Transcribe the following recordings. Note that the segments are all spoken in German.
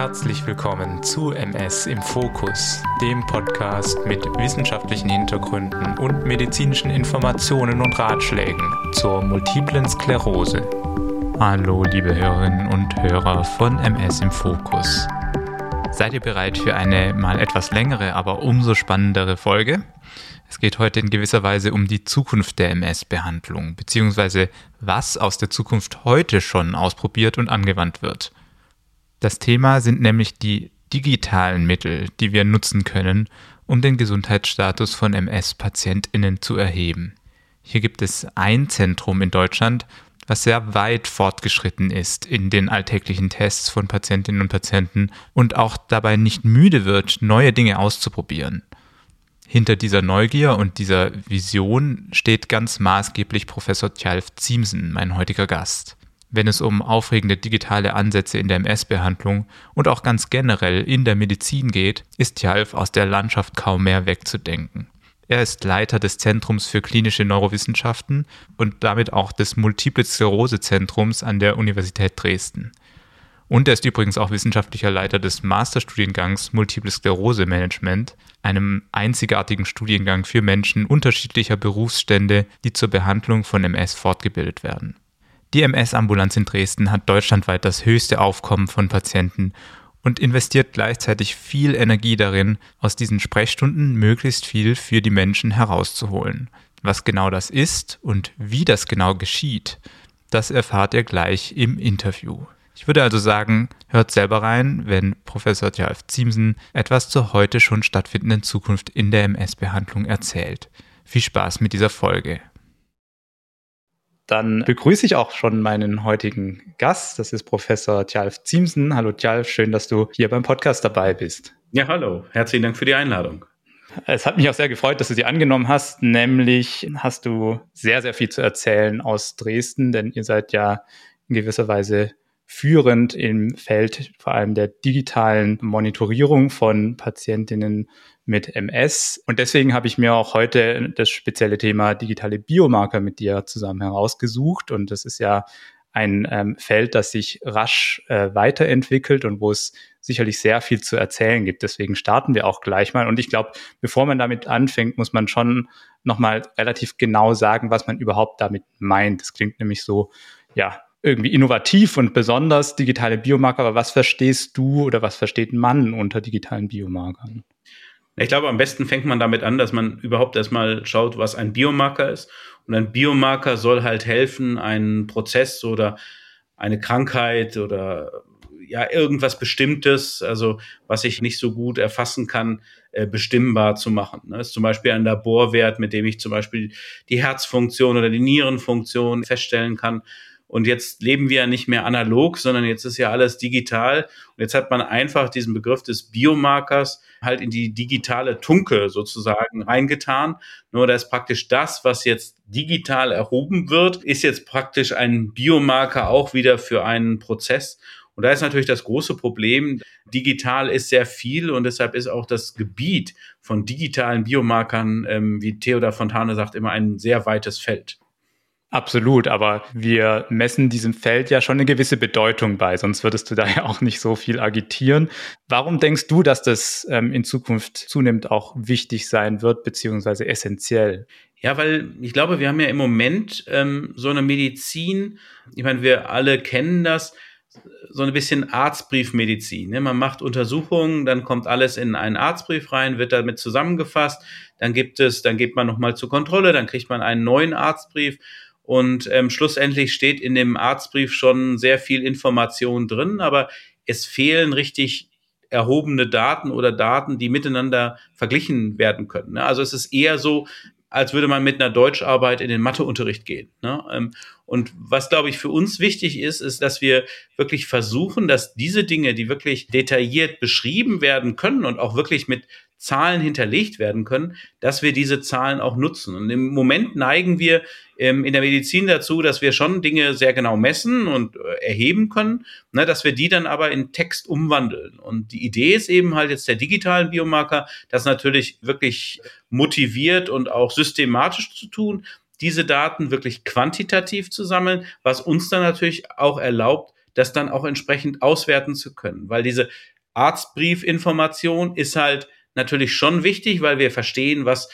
Herzlich willkommen zu MS im Fokus, dem Podcast mit wissenschaftlichen Hintergründen und medizinischen Informationen und Ratschlägen zur multiplen Sklerose. Hallo, liebe Hörerinnen und Hörer von MS im Fokus. Seid ihr bereit für eine mal etwas längere, aber umso spannendere Folge? Es geht heute in gewisser Weise um die Zukunft der MS-Behandlung, beziehungsweise was aus der Zukunft heute schon ausprobiert und angewandt wird. Das Thema sind nämlich die digitalen Mittel, die wir nutzen können, um den Gesundheitsstatus von MS-PatientInnen zu erheben. Hier gibt es ein Zentrum in Deutschland, was sehr weit fortgeschritten ist in den alltäglichen Tests von Patientinnen und Patienten und auch dabei nicht müde wird, neue Dinge auszuprobieren. Hinter dieser Neugier und dieser Vision steht ganz maßgeblich Professor Tjalf Ziemsen, mein heutiger Gast wenn es um aufregende digitale Ansätze in der MS-Behandlung und auch ganz generell in der Medizin geht, ist Tjalf aus der Landschaft kaum mehr wegzudenken. Er ist Leiter des Zentrums für klinische Neurowissenschaften und damit auch des Multiple Sklerose Zentrums an der Universität Dresden. Und er ist übrigens auch wissenschaftlicher Leiter des Masterstudiengangs Multiple Sklerose Management, einem einzigartigen Studiengang für Menschen unterschiedlicher Berufsstände, die zur Behandlung von MS fortgebildet werden. Die MS-Ambulanz in Dresden hat deutschlandweit das höchste Aufkommen von Patienten und investiert gleichzeitig viel Energie darin, aus diesen Sprechstunden möglichst viel für die Menschen herauszuholen. Was genau das ist und wie das genau geschieht, das erfahrt ihr gleich im Interview. Ich würde also sagen, hört selber rein, wenn Professor Tjalf Ziemsen etwas zur heute schon stattfindenden Zukunft in der MS-Behandlung erzählt. Viel Spaß mit dieser Folge. Dann begrüße ich auch schon meinen heutigen Gast. Das ist Professor Tjalf Ziemsen. Hallo Tjalf, schön, dass du hier beim Podcast dabei bist. Ja, hallo. Herzlichen Dank für die Einladung. Es hat mich auch sehr gefreut, dass du sie angenommen hast. Nämlich hast du sehr, sehr viel zu erzählen aus Dresden, denn ihr seid ja in gewisser Weise führend im Feld vor allem der digitalen Monitorierung von Patientinnen mit MS. Und deswegen habe ich mir auch heute das spezielle Thema digitale Biomarker mit dir zusammen herausgesucht. Und das ist ja ein ähm, Feld, das sich rasch äh, weiterentwickelt und wo es sicherlich sehr viel zu erzählen gibt. Deswegen starten wir auch gleich mal. Und ich glaube, bevor man damit anfängt, muss man schon nochmal relativ genau sagen, was man überhaupt damit meint. Das klingt nämlich so, ja, irgendwie innovativ und besonders digitale Biomarker. Aber was verstehst du oder was versteht man unter digitalen Biomarkern? Ich glaube, am besten fängt man damit an, dass man überhaupt erstmal schaut, was ein Biomarker ist. Und ein Biomarker soll halt helfen, einen Prozess oder eine Krankheit oder ja, irgendwas Bestimmtes, also was ich nicht so gut erfassen kann, äh, bestimmbar zu machen. Das ist zum Beispiel ein Laborwert, mit dem ich zum Beispiel die Herzfunktion oder die Nierenfunktion feststellen kann. Und jetzt leben wir ja nicht mehr analog, sondern jetzt ist ja alles digital. Und jetzt hat man einfach diesen Begriff des Biomarkers halt in die digitale Tunke sozusagen reingetan. Nur da ist praktisch das, was jetzt digital erhoben wird, ist jetzt praktisch ein Biomarker auch wieder für einen Prozess. Und da ist natürlich das große Problem, digital ist sehr viel und deshalb ist auch das Gebiet von digitalen Biomarkern, ähm, wie Theodor Fontane sagt, immer ein sehr weites Feld. Absolut, aber wir messen diesem Feld ja schon eine gewisse Bedeutung bei, sonst würdest du da ja auch nicht so viel agitieren. Warum denkst du, dass das ähm, in Zukunft zunehmend auch wichtig sein wird, beziehungsweise essentiell? Ja, weil ich glaube, wir haben ja im Moment ähm, so eine Medizin, ich meine, wir alle kennen das, so ein bisschen Arztbriefmedizin. Ne? Man macht Untersuchungen, dann kommt alles in einen Arztbrief rein, wird damit zusammengefasst, dann gibt es, dann geht man nochmal zur Kontrolle, dann kriegt man einen neuen Arztbrief und ähm, schlussendlich steht in dem Arztbrief schon sehr viel Information drin, aber es fehlen richtig erhobene Daten oder Daten, die miteinander verglichen werden können. Ne? Also es ist eher so, als würde man mit einer Deutscharbeit in den Matheunterricht gehen. Ne? Ähm, und was, glaube ich, für uns wichtig ist, ist, dass wir wirklich versuchen, dass diese Dinge, die wirklich detailliert beschrieben werden können und auch wirklich mit Zahlen hinterlegt werden können, dass wir diese Zahlen auch nutzen. Und im Moment neigen wir ähm, in der Medizin dazu, dass wir schon Dinge sehr genau messen und äh, erheben können, ne, dass wir die dann aber in Text umwandeln. Und die Idee ist eben halt jetzt der digitalen Biomarker, das natürlich wirklich motiviert und auch systematisch zu tun, diese Daten wirklich quantitativ zu sammeln, was uns dann natürlich auch erlaubt, das dann auch entsprechend auswerten zu können. Weil diese Arztbriefinformation ist halt natürlich schon wichtig, weil wir verstehen, was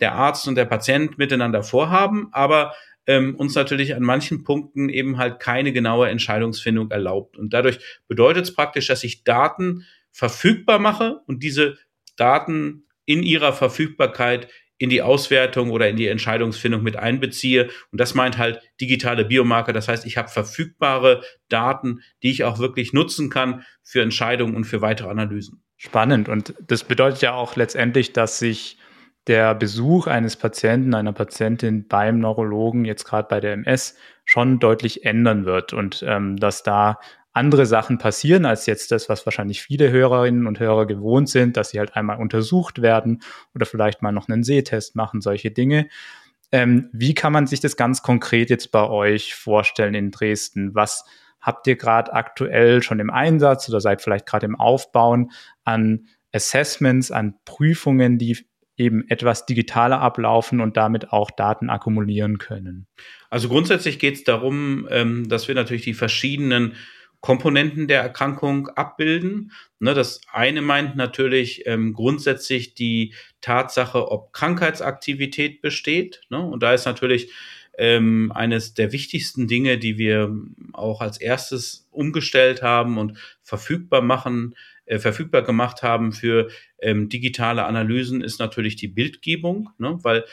der Arzt und der Patient miteinander vorhaben, aber ähm, uns natürlich an manchen Punkten eben halt keine genaue Entscheidungsfindung erlaubt. Und dadurch bedeutet es praktisch, dass ich Daten verfügbar mache und diese Daten in ihrer Verfügbarkeit in die Auswertung oder in die Entscheidungsfindung mit einbeziehe. Und das meint halt digitale Biomarker. Das heißt, ich habe verfügbare Daten, die ich auch wirklich nutzen kann für Entscheidungen und für weitere Analysen. Spannend. Und das bedeutet ja auch letztendlich, dass sich der Besuch eines Patienten, einer Patientin beim Neurologen, jetzt gerade bei der MS, schon deutlich ändern wird und ähm, dass da andere Sachen passieren als jetzt das, was wahrscheinlich viele Hörerinnen und Hörer gewohnt sind, dass sie halt einmal untersucht werden oder vielleicht mal noch einen Sehtest machen, solche Dinge. Ähm, wie kann man sich das ganz konkret jetzt bei euch vorstellen in Dresden? Was habt ihr gerade aktuell schon im Einsatz oder seid vielleicht gerade im Aufbauen an Assessments, an Prüfungen, die eben etwas digitaler ablaufen und damit auch Daten akkumulieren können? Also grundsätzlich geht es darum, ähm, dass wir natürlich die verschiedenen Komponenten der Erkrankung abbilden. Ne, das eine meint natürlich ähm, grundsätzlich die Tatsache, ob Krankheitsaktivität besteht. Ne? Und da ist natürlich ähm, eines der wichtigsten Dinge, die wir auch als erstes umgestellt haben und verfügbar machen, äh, verfügbar gemacht haben für ähm, digitale Analysen, ist natürlich die Bildgebung, ne? weil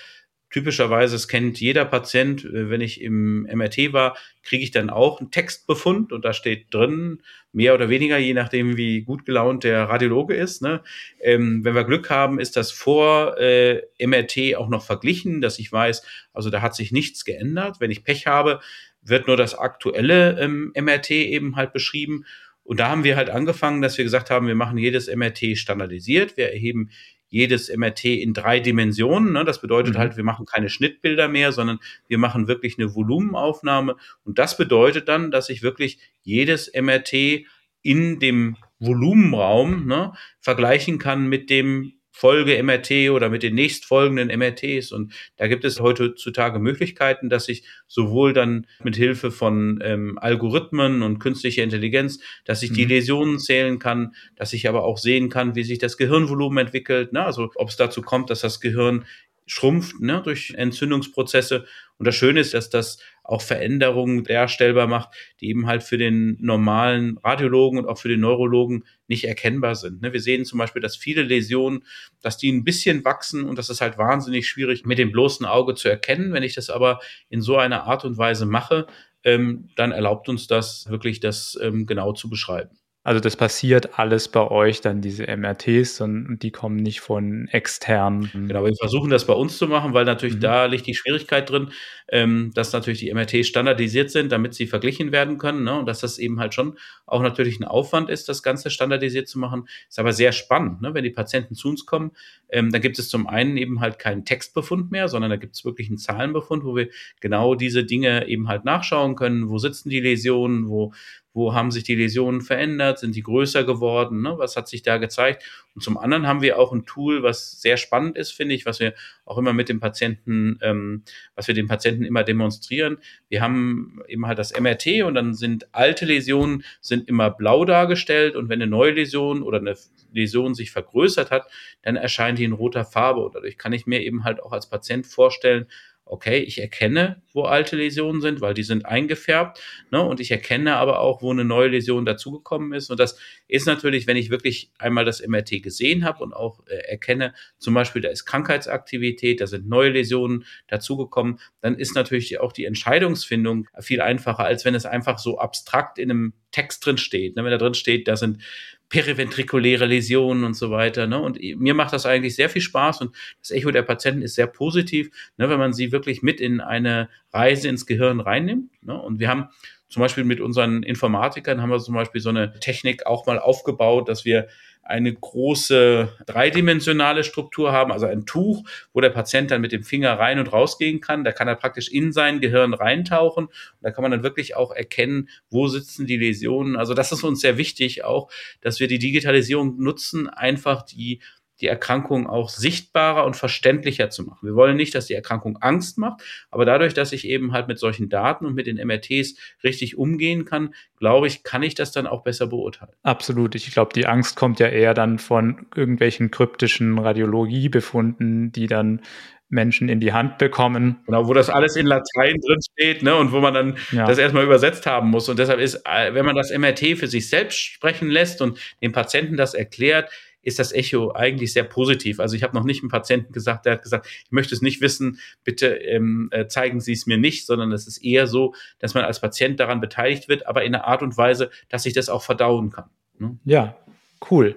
typischerweise, es kennt jeder Patient, äh, wenn ich im MRT war, kriege ich dann auch einen Textbefund und da steht drin, mehr oder weniger, je nachdem, wie gut gelaunt der Radiologe ist. Ne? Ähm, wenn wir Glück haben, ist das vor äh, MRT auch noch verglichen, dass ich weiß, also da hat sich nichts geändert. Wenn ich Pech habe, wird nur das aktuelle ähm, MRT eben halt beschrieben. Und da haben wir halt angefangen, dass wir gesagt haben, wir machen jedes MRT standardisiert. Wir erheben jedes MRT in drei Dimensionen. Ne? Das bedeutet mhm. halt, wir machen keine Schnittbilder mehr, sondern wir machen wirklich eine Volumenaufnahme. Und das bedeutet dann, dass ich wirklich jedes MRT in dem Volumenraum ne, vergleichen kann mit dem Folge-MRT oder mit den nächstfolgenden MRTs. Und da gibt es heutzutage Möglichkeiten, dass ich sowohl dann mit Hilfe von ähm, Algorithmen und künstlicher Intelligenz, dass ich mhm. die Läsionen zählen kann, dass ich aber auch sehen kann, wie sich das Gehirnvolumen entwickelt. Ne? Also ob es dazu kommt, dass das Gehirn schrumpft ne, durch Entzündungsprozesse. Und das Schöne ist, dass das auch Veränderungen darstellbar macht, die eben halt für den normalen Radiologen und auch für den Neurologen nicht erkennbar sind. Ne. Wir sehen zum Beispiel, dass viele Läsionen, dass die ein bisschen wachsen und das ist halt wahnsinnig schwierig mit dem bloßen Auge zu erkennen. Wenn ich das aber in so einer Art und Weise mache, ähm, dann erlaubt uns das wirklich, das ähm, genau zu beschreiben. Also das passiert alles bei euch, dann diese MRTs und die kommen nicht von externen. Genau, wir versuchen das bei uns zu machen, weil natürlich mhm. da liegt die Schwierigkeit drin, ähm, dass natürlich die MRTs standardisiert sind, damit sie verglichen werden können. Ne? Und dass das eben halt schon auch natürlich ein Aufwand ist, das Ganze standardisiert zu machen. Ist aber sehr spannend, ne? wenn die Patienten zu uns kommen. Ähm, dann gibt es zum einen eben halt keinen Textbefund mehr, sondern da gibt es wirklich einen Zahlenbefund, wo wir genau diese Dinge eben halt nachschauen können. Wo sitzen die Läsionen? Wo, wo haben sich die Läsionen verändert, sind die größer geworden, ne? was hat sich da gezeigt. Und zum anderen haben wir auch ein Tool, was sehr spannend ist, finde ich, was wir auch immer mit dem Patienten, ähm, was wir den Patienten immer demonstrieren. Wir haben eben halt das MRT und dann sind alte Läsionen sind immer blau dargestellt und wenn eine neue Läsion oder eine Läsion sich vergrößert hat, dann erscheint die in roter Farbe und dadurch kann ich mir eben halt auch als Patient vorstellen, okay, ich erkenne, wo alte Läsionen sind, weil die sind eingefärbt, ne? und ich erkenne aber auch, wo eine neue Läsion dazugekommen ist. Und das ist natürlich, wenn ich wirklich einmal das MRT gesehen habe und auch äh, erkenne, zum Beispiel, da ist Krankheitsaktivität, da sind neue Läsionen dazugekommen, dann ist natürlich auch die Entscheidungsfindung viel einfacher, als wenn es einfach so abstrakt in einem Text drin steht. Ne? Wenn da drin steht, da sind periventrikuläre Läsionen und so weiter. Ne? Und mir macht das eigentlich sehr viel Spaß und das Echo der Patienten ist sehr positiv, ne, wenn man sie wirklich mit in eine Reise ins Gehirn reinnimmt. Ne? Und wir haben zum Beispiel mit unseren Informatikern haben wir zum Beispiel so eine Technik auch mal aufgebaut, dass wir eine große dreidimensionale Struktur haben, also ein Tuch, wo der Patient dann mit dem Finger rein und rausgehen kann. Da kann er praktisch in sein Gehirn reintauchen. Und da kann man dann wirklich auch erkennen, wo sitzen die Läsionen. Also das ist uns sehr wichtig auch, dass wir die Digitalisierung nutzen, einfach die die Erkrankung auch sichtbarer und verständlicher zu machen. Wir wollen nicht, dass die Erkrankung Angst macht, aber dadurch, dass ich eben halt mit solchen Daten und mit den MRTs richtig umgehen kann, glaube ich, kann ich das dann auch besser beurteilen. Absolut. Ich glaube, die Angst kommt ja eher dann von irgendwelchen kryptischen Radiologiebefunden, die dann Menschen in die Hand bekommen. Genau, wo das alles in Latein drin steht, ne, und wo man dann ja. das erstmal übersetzt haben muss. Und deshalb ist, äh, wenn man das MRT für sich selbst sprechen lässt und dem Patienten das erklärt, ist das Echo eigentlich sehr positiv. Also ich habe noch nicht einen Patienten gesagt, der hat gesagt, ich möchte es nicht wissen, bitte ähm, äh, zeigen Sie es mir nicht, sondern es ist eher so, dass man als Patient daran beteiligt wird, aber in einer Art und Weise, dass ich das auch verdauen kann. Ne? Ja, cool.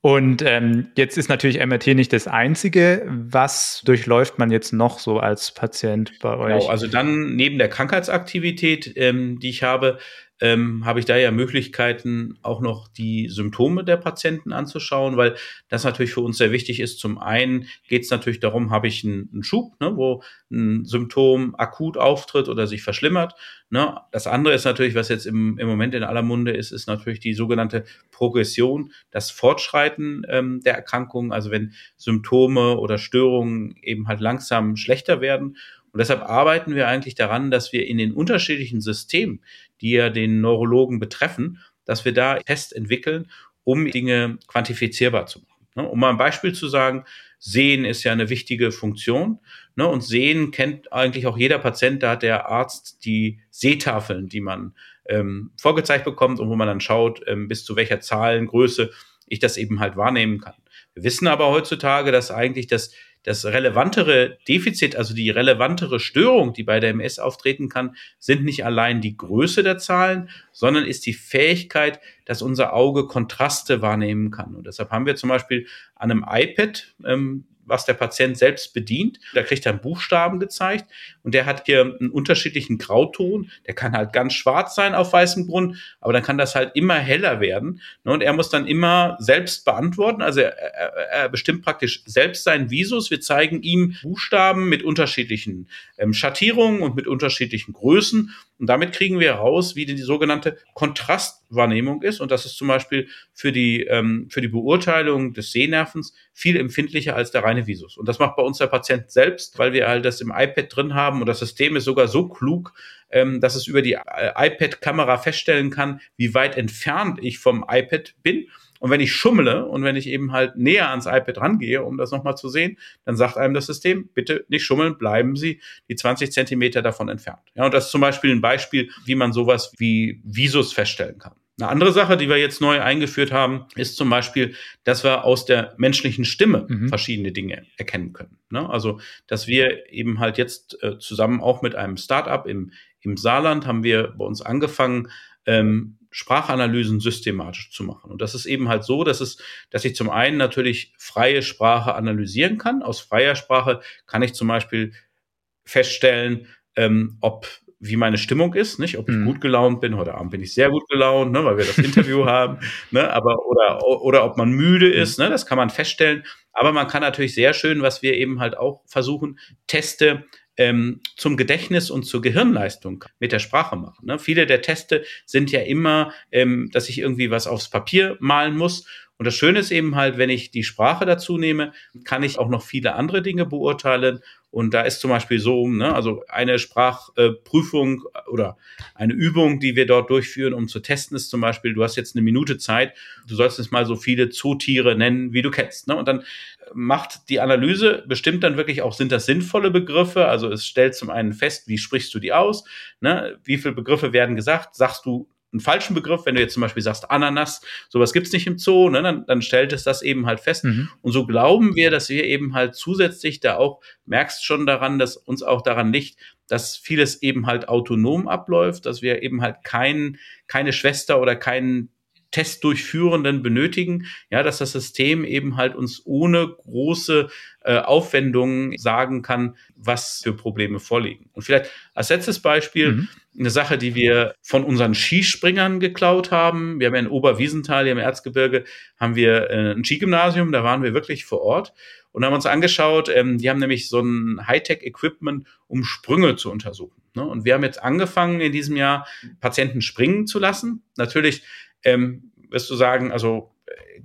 Und ähm, jetzt ist natürlich MRT nicht das Einzige. Was durchläuft man jetzt noch so als Patient bei euch? Genau, also dann neben der Krankheitsaktivität, ähm, die ich habe, ähm, habe ich da ja Möglichkeiten, auch noch die Symptome der Patienten anzuschauen, weil das natürlich für uns sehr wichtig ist. Zum einen geht es natürlich darum, habe ich einen, einen Schub, ne, wo ein Symptom akut auftritt oder sich verschlimmert. Ne? Das andere ist natürlich, was jetzt im, im Moment in aller Munde ist, ist natürlich die sogenannte Progression, das Fortschreiten ähm, der Erkrankung. Also wenn Symptome oder Störungen eben halt langsam schlechter werden. Und deshalb arbeiten wir eigentlich daran, dass wir in den unterschiedlichen Systemen, die ja den Neurologen betreffen, dass wir da Tests entwickeln, um Dinge quantifizierbar zu machen. Ne, um mal ein Beispiel zu sagen, Sehen ist ja eine wichtige Funktion. Ne? Und Sehen kennt eigentlich auch jeder Patient. Da hat der Arzt die Sehtafeln, die man ähm, vorgezeigt bekommt und wo man dann schaut, ähm, bis zu welcher Zahlengröße ich das eben halt wahrnehmen kann. Wir wissen aber heutzutage, dass eigentlich das das relevantere Defizit, also die relevantere Störung, die bei der MS auftreten kann, sind nicht allein die Größe der Zahlen, sondern ist die Fähigkeit, dass unser Auge Kontraste wahrnehmen kann. Und deshalb haben wir zum Beispiel an einem iPad ähm, was der Patient selbst bedient. Da kriegt er einen Buchstaben gezeigt und der hat hier einen unterschiedlichen Grauton. Der kann halt ganz schwarz sein auf weißem Grund, aber dann kann das halt immer heller werden. Ne? Und er muss dann immer selbst beantworten. Also er, er, er bestimmt praktisch selbst seinen Visus. Wir zeigen ihm Buchstaben mit unterschiedlichen ähm, Schattierungen und mit unterschiedlichen Größen. Und damit kriegen wir heraus, wie die, die sogenannte Kontrastwahrnehmung ist. Und das ist zum Beispiel für die, ähm, für die Beurteilung des Sehnervens viel empfindlicher als der reine Visus. Und das macht bei uns der Patient selbst, weil wir halt das im iPad drin haben und das System ist sogar so klug, ähm, dass es über die äh, iPad-Kamera feststellen kann, wie weit entfernt ich vom iPad bin und wenn ich schummle und wenn ich eben halt näher ans iPad rangehe, um das nochmal zu sehen, dann sagt einem das System, bitte nicht schummeln, bleiben Sie die 20 Zentimeter davon entfernt. Ja, und das ist zum Beispiel ein Beispiel, wie man sowas wie Visus feststellen kann. Eine andere Sache, die wir jetzt neu eingeführt haben, ist zum Beispiel, dass wir aus der menschlichen Stimme mhm. verschiedene Dinge erkennen können. Ne? Also, dass wir eben halt jetzt äh, zusammen auch mit einem Startup im, im Saarland haben wir bei uns angefangen, ähm, Sprachanalysen systematisch zu machen. Und das ist eben halt so, dass es, dass ich zum einen natürlich freie Sprache analysieren kann. Aus freier Sprache kann ich zum Beispiel feststellen, ähm, ob wie meine Stimmung ist, nicht, ob ich mhm. gut gelaunt bin. Heute Abend bin ich sehr gut gelaunt, ne, weil wir das Interview haben, ne, aber oder oder ob man müde ist, ne, das kann man feststellen. Aber man kann natürlich sehr schön, was wir eben halt auch versuchen, Teste ähm, zum Gedächtnis und zur Gehirnleistung mit der Sprache machen. Ne? Viele der Teste sind ja immer, ähm, dass ich irgendwie was aufs Papier malen muss. Und das Schöne ist eben halt, wenn ich die Sprache dazu nehme, kann ich auch noch viele andere Dinge beurteilen und da ist zum Beispiel so, ne, also eine Sprachprüfung äh, oder eine Übung, die wir dort durchführen, um zu testen, ist zum Beispiel, du hast jetzt eine Minute Zeit, du sollst jetzt mal so viele Zootiere nennen, wie du kennst. Ne? Und dann macht die Analyse, bestimmt dann wirklich auch, sind das sinnvolle Begriffe? Also es stellt zum einen fest, wie sprichst du die aus? Ne? Wie viele Begriffe werden gesagt? Sagst du einen falschen Begriff, wenn du jetzt zum Beispiel sagst Ananas, sowas gibt's nicht im Zoo, ne, dann, dann stellt es das eben halt fest. Mhm. Und so glauben wir, dass wir eben halt zusätzlich da auch, merkst schon daran, dass uns auch daran liegt, dass vieles eben halt autonom abläuft, dass wir eben halt kein, keine Schwester oder keinen Testdurchführenden benötigen, ja, dass das System eben halt uns ohne große äh, Aufwendungen sagen kann, was für Probleme vorliegen. Und vielleicht als letztes Beispiel mhm. eine Sache, die wir von unseren Skispringern geklaut haben. Wir haben ja in Oberwiesenthal, hier im Erzgebirge, haben wir äh, ein Skigymnasium, da waren wir wirklich vor Ort und haben uns angeschaut, ähm, die haben nämlich so ein Hightech-Equipment, um Sprünge zu untersuchen. Ne? Und wir haben jetzt angefangen, in diesem Jahr Patienten springen zu lassen. Natürlich ähm, wirst du sagen, also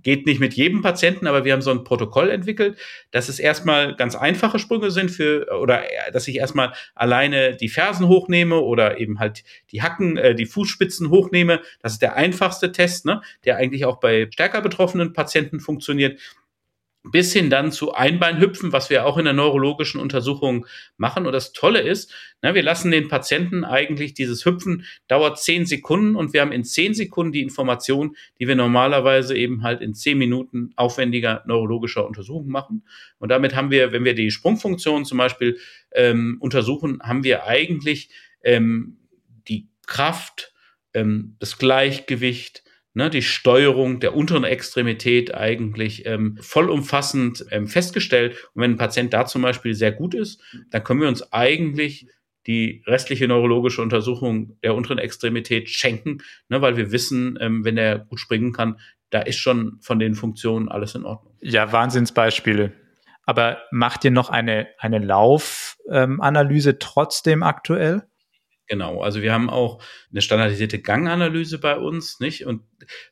geht nicht mit jedem Patienten, aber wir haben so ein Protokoll entwickelt, dass es erstmal ganz einfache Sprünge sind für, oder dass ich erstmal alleine die Fersen hochnehme oder eben halt die Hacken, äh, die Fußspitzen hochnehme. Das ist der einfachste Test, ne, der eigentlich auch bei stärker betroffenen Patienten funktioniert bis hin dann zu Einbeinhüpfen, was wir auch in der neurologischen Untersuchung machen. Und das Tolle ist, na, wir lassen den Patienten eigentlich dieses Hüpfen dauert zehn Sekunden und wir haben in zehn Sekunden die Information, die wir normalerweise eben halt in zehn Minuten aufwendiger neurologischer Untersuchung machen. Und damit haben wir, wenn wir die Sprungfunktion zum Beispiel ähm, untersuchen, haben wir eigentlich ähm, die Kraft, ähm, das Gleichgewicht, ne, die Steuerung der unteren Extremität eigentlich ähm, vollumfassend ähm, festgestellt. Und wenn ein Patient da zum Beispiel sehr gut ist, dann können wir uns eigentlich die restliche neurologische Untersuchung der unteren Extremität schenken, ne, weil wir wissen, ähm, wenn er gut springen kann, da ist schon von den Funktionen alles in Ordnung. Ja, Wahnsinnsbeispiele. Aber macht ihr noch eine, eine Laufanalyse ähm, trotzdem aktuell? Genau, also wir haben auch eine standardisierte Ganganalyse bei uns, nicht? Und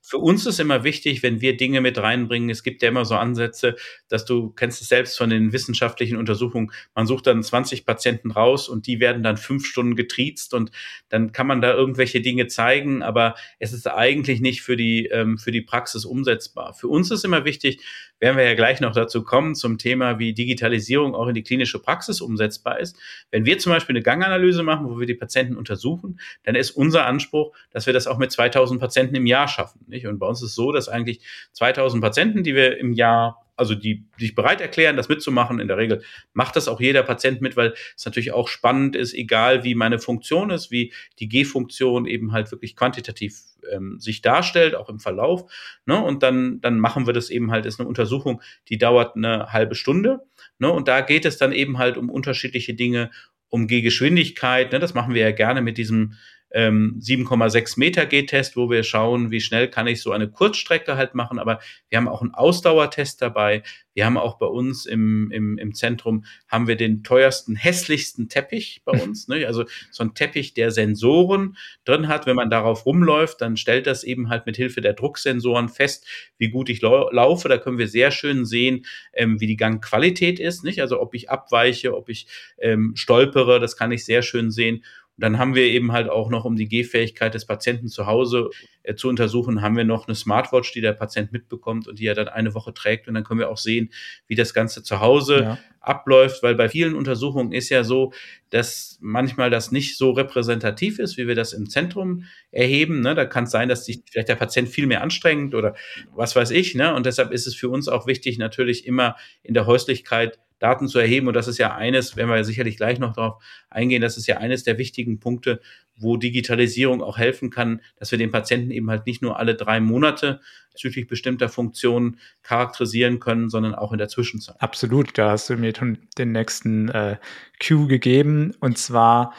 für uns ist immer wichtig, wenn wir Dinge mit reinbringen, es gibt ja immer so Ansätze, dass du kennst es selbst von den wissenschaftlichen Untersuchungen, man sucht dann 20 Patienten raus und die werden dann fünf Stunden getriezt und dann kann man da irgendwelche Dinge zeigen, aber es ist eigentlich nicht für die, ähm, für die Praxis umsetzbar. Für uns ist immer wichtig, werden wir ja gleich noch dazu kommen, zum Thema, wie Digitalisierung auch in die klinische Praxis umsetzbar ist. Wenn wir zum Beispiel eine Ganganalyse machen, wo wir die Patienten untersuchen, dann ist unser Anspruch, dass wir das auch mit 2000 Patienten im Jahr schaffen. Nicht? Und bei uns ist es so, dass eigentlich 2000 Patienten, die wir im Jahr also die, die sich bereit erklären, das mitzumachen. In der Regel macht das auch jeder Patient mit, weil es natürlich auch spannend ist, egal wie meine Funktion ist, wie die G-Funktion eben halt wirklich quantitativ ähm, sich darstellt, auch im Verlauf. Ne? Und dann, dann machen wir das eben halt, ist eine Untersuchung, die dauert eine halbe Stunde. Ne? Und da geht es dann eben halt um unterschiedliche Dinge, um G-Geschwindigkeit. Ne? Das machen wir ja gerne mit diesem ähm, 7,6 Meter G-Test, wo wir schauen, wie schnell kann ich so eine Kurzstrecke halt machen. Aber wir haben auch einen Ausdauertest dabei. Wir haben auch bei uns im, im, im Zentrum haben wir den teuersten, hässlichsten Teppich bei uns. Ne? Also so ein Teppich, der Sensoren drin hat. Wenn man darauf rumläuft, dann stellt das eben halt mit Hilfe der Drucksensoren fest, wie gut ich lau laufe. Da können wir sehr schön sehen, ähm, wie die Gangqualität ist. Nicht? Also ob ich abweiche, ob ich ähm, stolpere, das kann ich sehr schön sehen dann haben wir eben halt auch noch, um die Gehfähigkeit des Patienten zu Hause äh, zu untersuchen, haben wir noch eine Smartwatch, die der Patient mitbekommt und die er dann eine Woche trägt. Und dann können wir auch sehen, wie das Ganze zu Hause ja. abläuft, weil bei vielen Untersuchungen ist ja so, dass manchmal das nicht so repräsentativ ist, wie wir das im Zentrum erheben. Ne? Da kann es sein, dass sich vielleicht der Patient viel mehr anstrengt oder was weiß ich. Ne? Und deshalb ist es für uns auch wichtig, natürlich immer in der Häuslichkeit Daten zu erheben. Und das ist ja eines, wenn wir sicherlich gleich noch darauf eingehen, das ist ja eines der wichtigen Punkte, wo Digitalisierung auch helfen kann, dass wir den Patienten eben halt nicht nur alle drei Monate bezüglich bestimmter Funktionen charakterisieren können, sondern auch in der Zwischenzeit. Absolut, da hast du mir schon den nächsten äh, Cue gegeben. Und zwar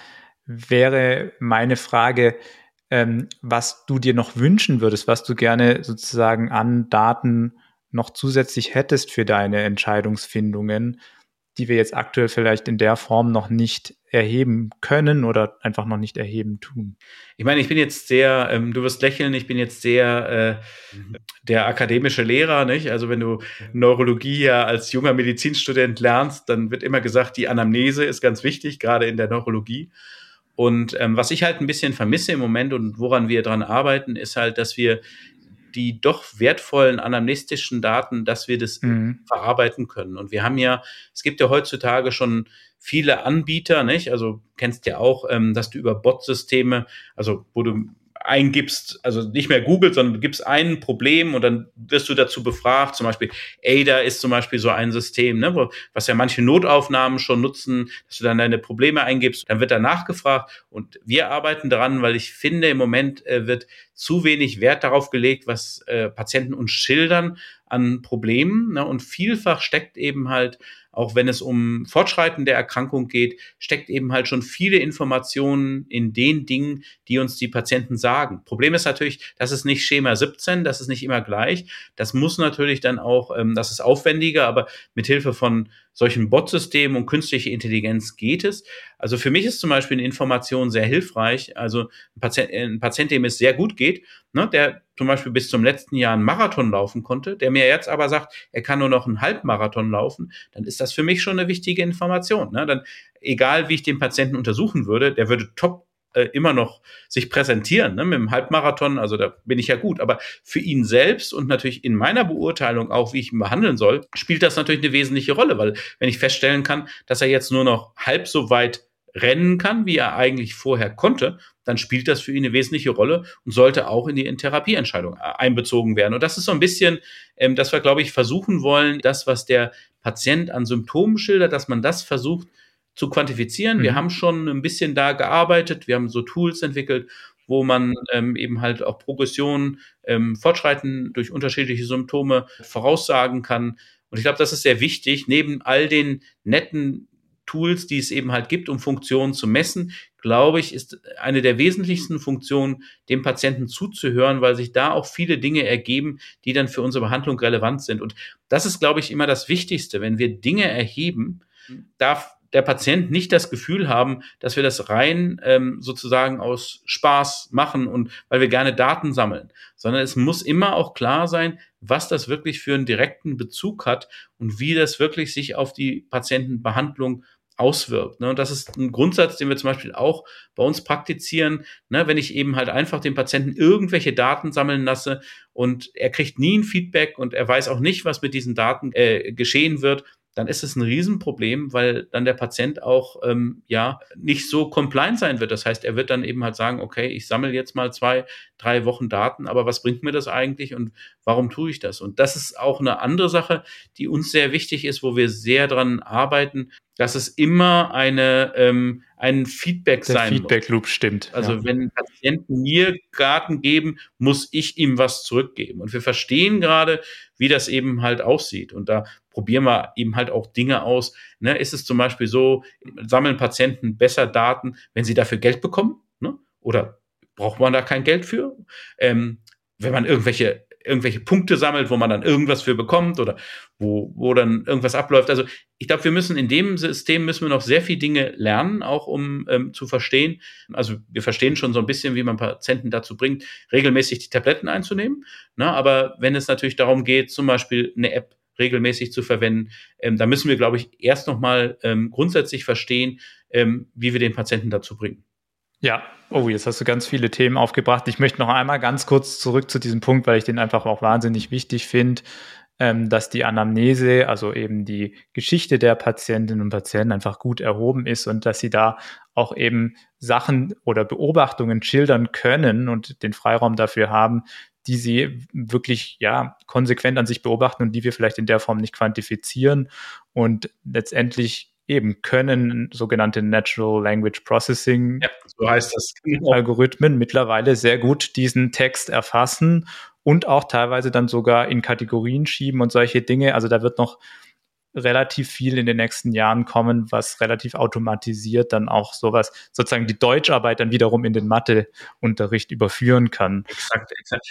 wäre meine Frage, ähm, was du dir noch wünschen würdest, was du gerne sozusagen an Daten noch zusätzlich hättest für deine Entscheidungsfindungen, die wir jetzt aktuell vielleicht in der Form noch nicht erheben können oder einfach noch nicht erheben tun. Ich meine, ich bin jetzt sehr, ähm, du wirst lächeln, ich bin jetzt sehr äh, der akademische Lehrer, nicht? Also wenn du Neurologie ja als junger Medizinstudent lernst, dann wird immer gesagt, die Anamnese ist ganz wichtig, gerade in der Neurologie. Und ähm, was ich halt ein bisschen vermisse im Moment und woran wir dran arbeiten, ist halt, dass wir die doch wertvollen anamnestischen Daten, dass wir das mhm. verarbeiten können. Und wir haben ja, es gibt ja heutzutage schon viele Anbieter, nicht? Also kennst ja auch, ähm, dass du über Bot-Systeme, also wo du eingibst, also nicht mehr Google, sondern gibst ein Problem und dann wirst du dazu befragt. Zum Beispiel ADA ist zum Beispiel so ein System, ne, wo, was ja manche Notaufnahmen schon nutzen, dass du dann deine Probleme eingibst, dann wird da nachgefragt und wir arbeiten daran, weil ich finde, im Moment äh, wird zu wenig Wert darauf gelegt, was äh, Patienten uns schildern an Problemen ne, und vielfach steckt eben halt auch wenn es um Fortschreiten der Erkrankung geht, steckt eben halt schon viele Informationen in den Dingen, die uns die Patienten sagen. Problem ist natürlich, das ist nicht Schema 17, das ist nicht immer gleich. Das muss natürlich dann auch, ähm, das ist aufwendiger, aber mit Hilfe von solchen Bot-Systemen und künstliche Intelligenz geht es. Also für mich ist zum Beispiel eine Information sehr hilfreich. Also ein Patient, ein Patient dem es sehr gut geht, ne, der zum Beispiel bis zum letzten Jahr einen Marathon laufen konnte, der mir jetzt aber sagt, er kann nur noch einen Halbmarathon laufen, dann ist das für mich schon eine wichtige Information. Ne? Dann, egal wie ich den Patienten untersuchen würde, der würde top äh, immer noch sich präsentieren ne, mit dem Halbmarathon, also da bin ich ja gut. Aber für ihn selbst und natürlich in meiner Beurteilung auch, wie ich ihn behandeln soll, spielt das natürlich eine wesentliche Rolle, weil wenn ich feststellen kann, dass er jetzt nur noch halb so weit rennen kann, wie er eigentlich vorher konnte, dann spielt das für ihn eine wesentliche Rolle und sollte auch in die Therapieentscheidung äh, einbezogen werden. Und das ist so ein bisschen, ähm, dass wir, glaube ich, versuchen wollen, das, was der Patient an Symptomen schildert, dass man das versucht zu quantifizieren. Mhm. Wir haben schon ein bisschen da gearbeitet, wir haben so Tools entwickelt, wo man ähm, eben halt auch Progression, ähm, Fortschreiten durch unterschiedliche Symptome voraussagen kann. Und ich glaube, das ist sehr wichtig, neben all den netten Tools, die es eben halt gibt, um Funktionen zu messen, glaube ich, ist eine der wesentlichsten Funktionen, dem Patienten zuzuhören, weil sich da auch viele Dinge ergeben, die dann für unsere Behandlung relevant sind. Und das ist, glaube ich, immer das Wichtigste. Wenn wir Dinge erheben, darf der Patient nicht das Gefühl haben, dass wir das rein ähm, sozusagen aus Spaß machen und weil wir gerne Daten sammeln, sondern es muss immer auch klar sein, was das wirklich für einen direkten Bezug hat und wie das wirklich sich auf die Patientenbehandlung auswirkt. Ne? Und das ist ein Grundsatz, den wir zum Beispiel auch bei uns praktizieren. Ne? Wenn ich eben halt einfach den Patienten irgendwelche Daten sammeln lasse und er kriegt nie ein Feedback und er weiß auch nicht, was mit diesen Daten äh, geschehen wird, dann ist es ein Riesenproblem, weil dann der Patient auch ähm, ja nicht so compliant sein wird. Das heißt, er wird dann eben halt sagen, okay, ich sammle jetzt mal zwei, drei Wochen Daten, aber was bringt mir das eigentlich und warum tue ich das? Und das ist auch eine andere Sache, die uns sehr wichtig ist, wo wir sehr dran arbeiten, dass es immer eine, ähm, ein Feedback Der sein Feedback Loop stimmt. Also ja. wenn Patienten mir Daten geben, muss ich ihm was zurückgeben. Und wir verstehen gerade, wie das eben halt aussieht. Und da probieren wir eben halt auch Dinge aus. Ne? Ist es zum Beispiel so, sammeln Patienten besser Daten, wenn sie dafür Geld bekommen? Ne? Oder braucht man da kein Geld für? Ähm, wenn man irgendwelche irgendwelche Punkte sammelt, wo man dann irgendwas für bekommt oder wo, wo dann irgendwas abläuft. Also ich glaube, wir müssen in dem System müssen wir noch sehr viel Dinge lernen, auch um ähm, zu verstehen. Also wir verstehen schon so ein bisschen, wie man Patienten dazu bringt, regelmäßig die Tabletten einzunehmen. Ne? Aber wenn es natürlich darum geht, zum Beispiel eine App regelmäßig zu verwenden. Ähm, da müssen wir, glaube ich, erst nochmal ähm, grundsätzlich verstehen, ähm, wie wir den Patienten dazu bringen. Ja, oh, jetzt hast du ganz viele Themen aufgebracht. Ich möchte noch einmal ganz kurz zurück zu diesem Punkt, weil ich den einfach auch wahnsinnig wichtig finde, ähm, dass die Anamnese, also eben die Geschichte der Patientinnen und Patienten einfach gut erhoben ist und dass sie da auch eben Sachen oder Beobachtungen schildern können und den Freiraum dafür haben, die sie wirklich ja konsequent an sich beobachten und die wir vielleicht in der Form nicht quantifizieren und letztendlich eben können sogenannte Natural Language Processing ja, so heißt das. Genau. Algorithmen mittlerweile sehr gut diesen Text erfassen und auch teilweise dann sogar in Kategorien schieben und solche Dinge. Also da wird noch relativ viel in den nächsten Jahren kommen, was relativ automatisiert dann auch sowas, sozusagen die Deutscharbeit dann wiederum in den Matheunterricht überführen kann. Exakt, exakt.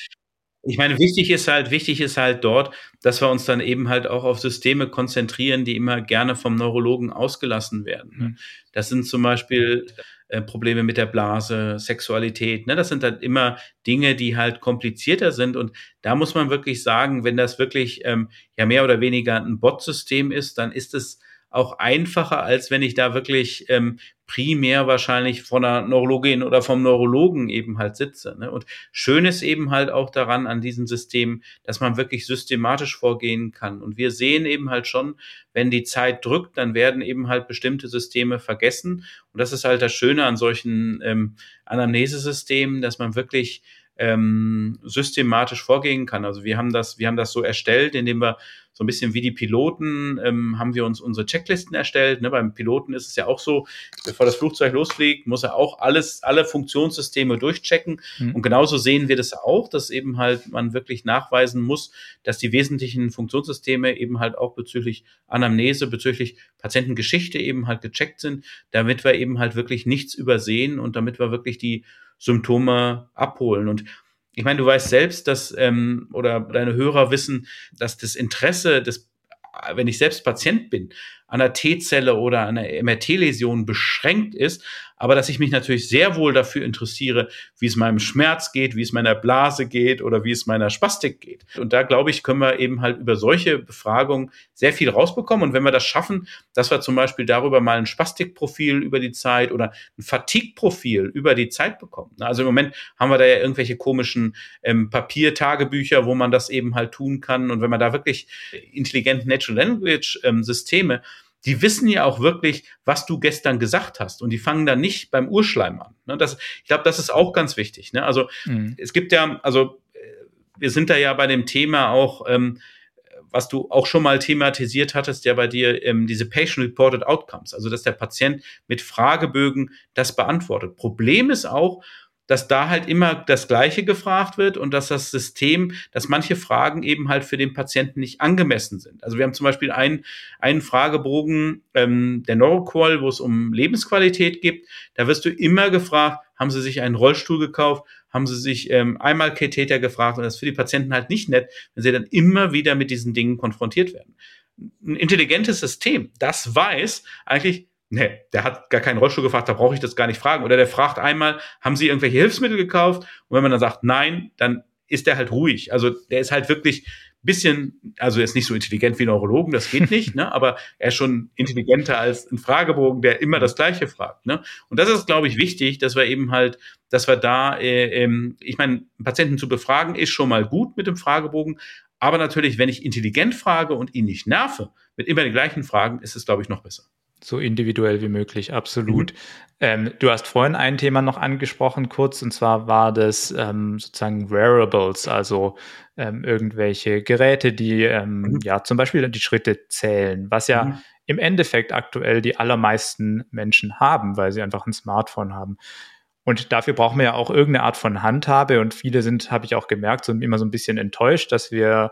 Ich meine, wichtig ist halt, wichtig ist halt dort, dass wir uns dann eben halt auch auf Systeme konzentrieren, die immer gerne vom Neurologen ausgelassen werden. Ne? Mhm. Das sind zum Beispiel äh, Probleme mit der Blase, Sexualität. Ne? Das sind halt immer Dinge, die halt komplizierter sind. Und da muss man wirklich sagen, wenn das wirklich ähm, ja mehr oder weniger ein Bot-System ist, dann ist es auch einfacher, als wenn ich da wirklich ähm, primär wahrscheinlich von einer Neurologin oder vom Neurologen eben halt sitze. Ne? Und schön ist eben halt auch daran an diesem System, dass man wirklich systematisch vorgehen kann. Und wir sehen eben halt schon, wenn die Zeit drückt, dann werden eben halt bestimmte Systeme vergessen. Und das ist halt das Schöne an solchen ähm, Anamnesesystemen, dass man wirklich ähm, systematisch vorgehen kann. Also wir haben das, wir haben das so erstellt, indem wir so ein bisschen wie die Piloten ähm, haben wir uns unsere Checklisten erstellt. Ne? Beim Piloten ist es ja auch so, bevor das Flugzeug losfliegt, muss er auch alles, alle Funktionssysteme durchchecken. Mhm. Und genauso sehen wir das auch, dass eben halt man wirklich nachweisen muss, dass die wesentlichen Funktionssysteme eben halt auch bezüglich Anamnese, bezüglich Patientengeschichte eben halt gecheckt sind, damit wir eben halt wirklich nichts übersehen und damit wir wirklich die Symptome abholen. Und ich meine, du weißt selbst, dass ähm, oder deine Hörer wissen, dass das Interesse des, wenn ich selbst Patient bin, an einer T-Zelle oder einer MRT-Läsion beschränkt ist, aber dass ich mich natürlich sehr wohl dafür interessiere, wie es meinem Schmerz geht, wie es meiner Blase geht oder wie es meiner Spastik geht. Und da glaube ich, können wir eben halt über solche Befragungen sehr viel rausbekommen. Und wenn wir das schaffen, dass wir zum Beispiel darüber mal ein Spastikprofil über die Zeit oder ein Fatigue-Profil über die Zeit bekommen. Also im Moment haben wir da ja irgendwelche komischen ähm, Papiertagebücher, wo man das eben halt tun kann. Und wenn man da wirklich intelligent Natural Language ähm, Systeme die wissen ja auch wirklich, was du gestern gesagt hast. Und die fangen dann nicht beim Urschleim an. Ne? Das, ich glaube, das ist auch ganz wichtig. Ne? Also mhm. es gibt ja, also äh, wir sind da ja bei dem Thema auch, ähm, was du auch schon mal thematisiert hattest, ja bei dir, ähm, diese Patient-Reported Outcomes, also dass der Patient mit Fragebögen das beantwortet. Problem ist auch, dass da halt immer das Gleiche gefragt wird und dass das System, dass manche Fragen eben halt für den Patienten nicht angemessen sind. Also wir haben zum Beispiel einen, einen Fragebogen, ähm, der Neuroqual, wo es um Lebensqualität geht. Da wirst du immer gefragt, haben Sie sich einen Rollstuhl gekauft? Haben Sie sich ähm, einmal Katheter gefragt? Und das ist für die Patienten halt nicht nett, wenn sie dann immer wieder mit diesen Dingen konfrontiert werden. Ein intelligentes System, das weiß eigentlich, Nee, der hat gar keinen Rollstuhl gefragt, da brauche ich das gar nicht fragen. Oder der fragt einmal, haben Sie irgendwelche Hilfsmittel gekauft? Und wenn man dann sagt, nein, dann ist der halt ruhig. Also der ist halt wirklich bisschen, also er ist nicht so intelligent wie Neurologen, das geht nicht, ne? aber er ist schon intelligenter als ein Fragebogen, der immer das Gleiche fragt. Ne? Und das ist, glaube ich, wichtig, dass wir eben halt, dass wir da, äh, ähm, ich meine, Patienten zu befragen ist schon mal gut mit dem Fragebogen, aber natürlich, wenn ich intelligent frage und ihn nicht nerve mit immer den gleichen Fragen, ist es, glaube ich, noch besser. So individuell wie möglich, absolut. Mhm. Ähm, du hast vorhin ein Thema noch angesprochen, kurz, und zwar war das ähm, sozusagen Wearables, also ähm, irgendwelche Geräte, die ähm, mhm. ja zum Beispiel die Schritte zählen, was ja mhm. im Endeffekt aktuell die allermeisten Menschen haben, weil sie einfach ein Smartphone haben. Und dafür brauchen wir ja auch irgendeine Art von Handhabe. Und viele sind, habe ich auch gemerkt, so immer so ein bisschen enttäuscht, dass wir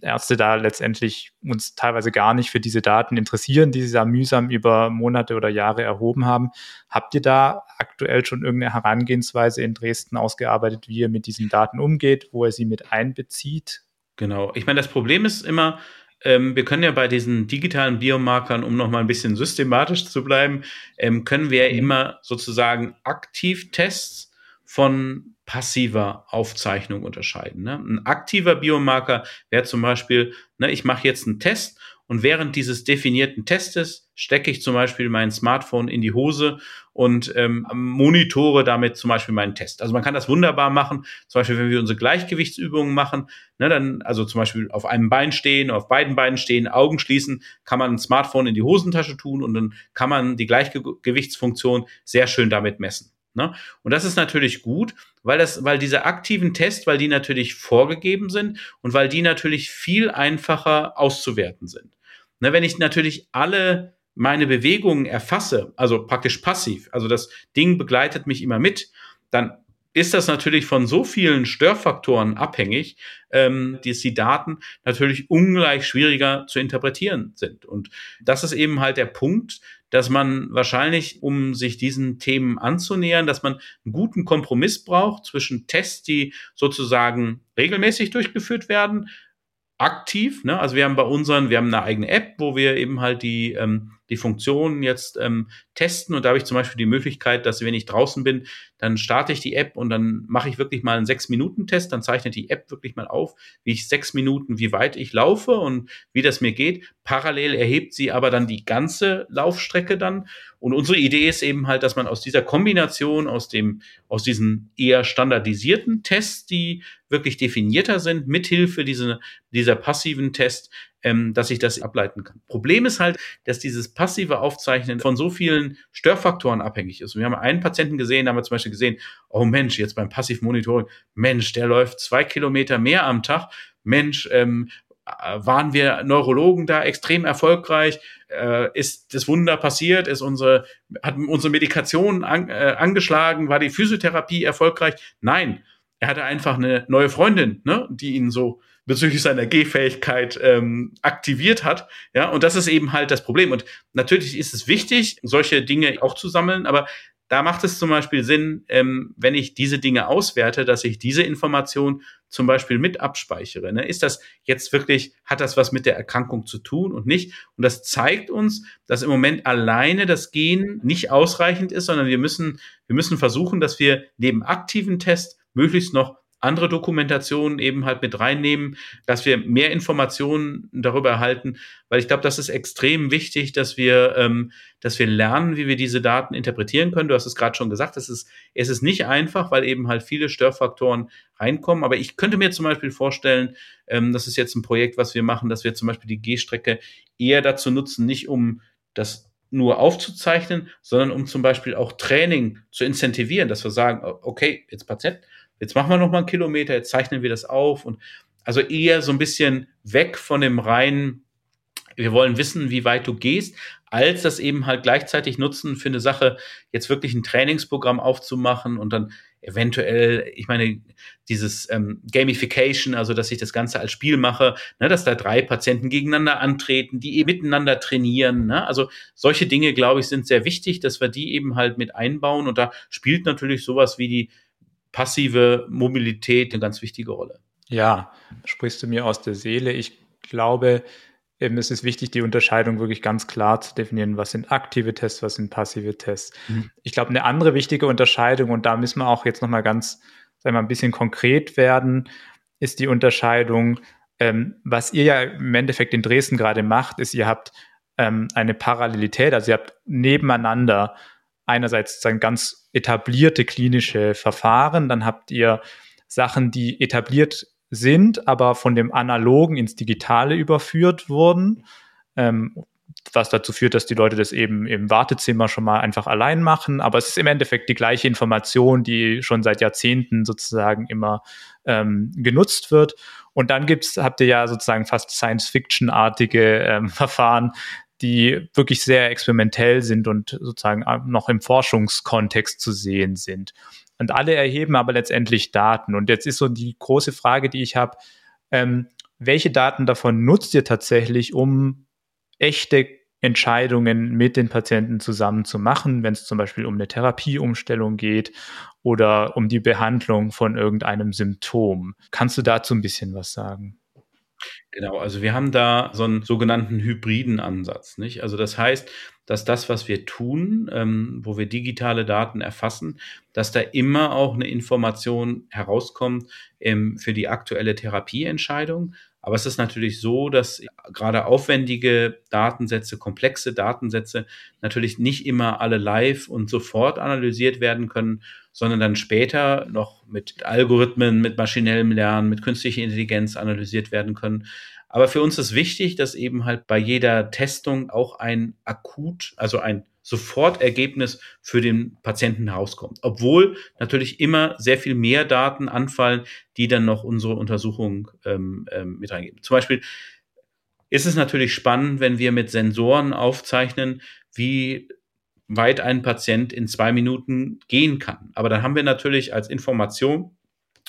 Ärzte da letztendlich uns teilweise gar nicht für diese Daten interessieren, die sie da mühsam über Monate oder Jahre erhoben haben. Habt ihr da aktuell schon irgendeine Herangehensweise in Dresden ausgearbeitet, wie ihr mit diesen Daten umgeht, wo ihr sie mit einbezieht? Genau. Ich meine, das Problem ist immer, ähm, wir können ja bei diesen digitalen Biomarkern, um nochmal ein bisschen systematisch zu bleiben, ähm, können wir ja mhm. immer sozusagen Aktivtests von passiver Aufzeichnung unterscheiden. Ne? Ein aktiver Biomarker wäre zum Beispiel, ne, ich mache jetzt einen Test und während dieses definierten Testes stecke ich zum Beispiel mein Smartphone in die Hose und ähm, monitore damit zum Beispiel meinen Test. Also man kann das wunderbar machen, zum Beispiel wenn wir unsere Gleichgewichtsübungen machen, ne, dann also zum Beispiel auf einem Bein stehen, auf beiden Beinen stehen, Augen schließen, kann man ein Smartphone in die Hosentasche tun und dann kann man die Gleichgewichtsfunktion sehr schön damit messen. Ne? Und das ist natürlich gut, weil das, weil diese aktiven Tests, weil die natürlich vorgegeben sind und weil die natürlich viel einfacher auszuwerten sind. Ne, wenn ich natürlich alle meine Bewegungen erfasse, also praktisch passiv, also das Ding begleitet mich immer mit, dann ist das natürlich von so vielen Störfaktoren abhängig, ähm, dass die Daten natürlich ungleich schwieriger zu interpretieren sind. Und das ist eben halt der Punkt, dass man wahrscheinlich, um sich diesen Themen anzunähern, dass man einen guten Kompromiss braucht zwischen Tests, die sozusagen regelmäßig durchgeführt werden, aktiv. Ne? Also wir haben bei unseren, wir haben eine eigene App, wo wir eben halt die, ähm, die Funktionen jetzt ähm, testen. Und da habe ich zum Beispiel die Möglichkeit, dass wenn ich draußen bin, dann starte ich die App und dann mache ich wirklich mal einen Sechs-Minuten-Test. Dann zeichnet die App wirklich mal auf, wie ich sechs Minuten, wie weit ich laufe und wie das mir geht. Parallel erhebt sie aber dann die ganze Laufstrecke dann. Und unsere Idee ist eben halt, dass man aus dieser Kombination, aus dem, aus diesen eher standardisierten Tests, die wirklich definierter sind, mithilfe dieser, dieser passiven Tests, ähm, dass ich das ableiten kann. Problem ist halt, dass dieses passive Aufzeichnen von so vielen Störfaktoren abhängig ist. Und wir haben einen Patienten gesehen, da haben wir zum Beispiel gesehen, oh Mensch, jetzt beim Passivmonitoring, Mensch, der läuft zwei Kilometer mehr am Tag. Mensch, ähm, waren wir Neurologen da extrem erfolgreich? Äh, ist das Wunder passiert? Ist unsere, hat unsere Medikation an, äh, angeschlagen? War die Physiotherapie erfolgreich? Nein. Er hatte einfach eine neue Freundin, ne, die ihn so bezüglich seiner Gehfähigkeit ähm, aktiviert hat. Ja, und das ist eben halt das Problem. Und natürlich ist es wichtig, solche Dinge auch zu sammeln, aber da macht es zum Beispiel Sinn, ähm, wenn ich diese Dinge auswerte, dass ich diese Information zum Beispiel mit abspeichere. Ne? Ist das jetzt wirklich, hat das was mit der Erkrankung zu tun und nicht? Und das zeigt uns, dass im Moment alleine das Gen nicht ausreichend ist, sondern wir müssen, wir müssen versuchen, dass wir neben aktiven Tests möglichst noch andere Dokumentationen eben halt mit reinnehmen, dass wir mehr Informationen darüber erhalten, weil ich glaube, das ist extrem wichtig, dass wir, ähm, dass wir lernen, wie wir diese Daten interpretieren können. Du hast es gerade schon gesagt, es ist, es ist nicht einfach, weil eben halt viele Störfaktoren reinkommen. Aber ich könnte mir zum Beispiel vorstellen, ähm, das ist jetzt ein Projekt, was wir machen, dass wir zum Beispiel die G-Strecke eher dazu nutzen, nicht um das nur aufzuzeichnen, sondern um zum Beispiel auch Training zu incentivieren, dass wir sagen, okay, jetzt Patient, jetzt machen wir noch mal einen Kilometer, jetzt zeichnen wir das auf und also eher so ein bisschen weg von dem reinen, wir wollen wissen, wie weit du gehst, als das eben halt gleichzeitig nutzen für eine Sache, jetzt wirklich ein Trainingsprogramm aufzumachen und dann eventuell, ich meine, dieses ähm, Gamification, also dass ich das Ganze als Spiel mache, ne, dass da drei Patienten gegeneinander antreten, die eben miteinander trainieren. Ne? Also solche Dinge, glaube ich, sind sehr wichtig, dass wir die eben halt mit einbauen. Und da spielt natürlich sowas wie die passive Mobilität eine ganz wichtige Rolle. Ja, sprichst du mir aus der Seele. Ich glaube, eben es ist wichtig, die Unterscheidung wirklich ganz klar zu definieren, was sind aktive Tests, was sind passive Tests. Mhm. Ich glaube, eine andere wichtige Unterscheidung, und da müssen wir auch jetzt nochmal ganz, sagen wir mal, ein bisschen konkret werden, ist die Unterscheidung, ähm, was ihr ja im Endeffekt in Dresden gerade macht, ist, ihr habt ähm, eine Parallelität, also ihr habt nebeneinander einerseits sozusagen ganz etablierte klinische Verfahren, dann habt ihr Sachen, die etabliert sind, aber von dem Analogen ins Digitale überführt wurden, ähm, was dazu führt, dass die Leute das eben im Wartezimmer schon mal einfach allein machen. Aber es ist im Endeffekt die gleiche Information, die schon seit Jahrzehnten sozusagen immer ähm, genutzt wird. Und dann gibt's, habt ihr ja sozusagen fast Science-Fiction-artige ähm, Verfahren, die wirklich sehr experimentell sind und sozusagen äh, noch im Forschungskontext zu sehen sind. Und alle erheben aber letztendlich Daten. Und jetzt ist so die große Frage, die ich habe, ähm, welche Daten davon nutzt ihr tatsächlich, um echte Entscheidungen mit den Patienten zusammen zu machen, wenn es zum Beispiel um eine Therapieumstellung geht oder um die Behandlung von irgendeinem Symptom. Kannst du dazu ein bisschen was sagen? Genau, also wir haben da so einen sogenannten hybriden Ansatz, nicht? Also das heißt, dass das, was wir tun, ähm, wo wir digitale Daten erfassen, dass da immer auch eine Information herauskommt ähm, für die aktuelle Therapieentscheidung. Aber es ist natürlich so, dass gerade aufwendige Datensätze, komplexe Datensätze natürlich nicht immer alle live und sofort analysiert werden können, sondern dann später noch mit Algorithmen, mit maschinellem Lernen, mit künstlicher Intelligenz analysiert werden können. Aber für uns ist wichtig, dass eben halt bei jeder Testung auch ein akut, also ein Sofortergebnis für den Patienten herauskommt. Obwohl natürlich immer sehr viel mehr Daten anfallen, die dann noch unsere Untersuchung ähm, ähm, mit reingeben. Zum Beispiel ist es natürlich spannend, wenn wir mit Sensoren aufzeichnen, wie weit ein Patient in zwei Minuten gehen kann. Aber dann haben wir natürlich als Information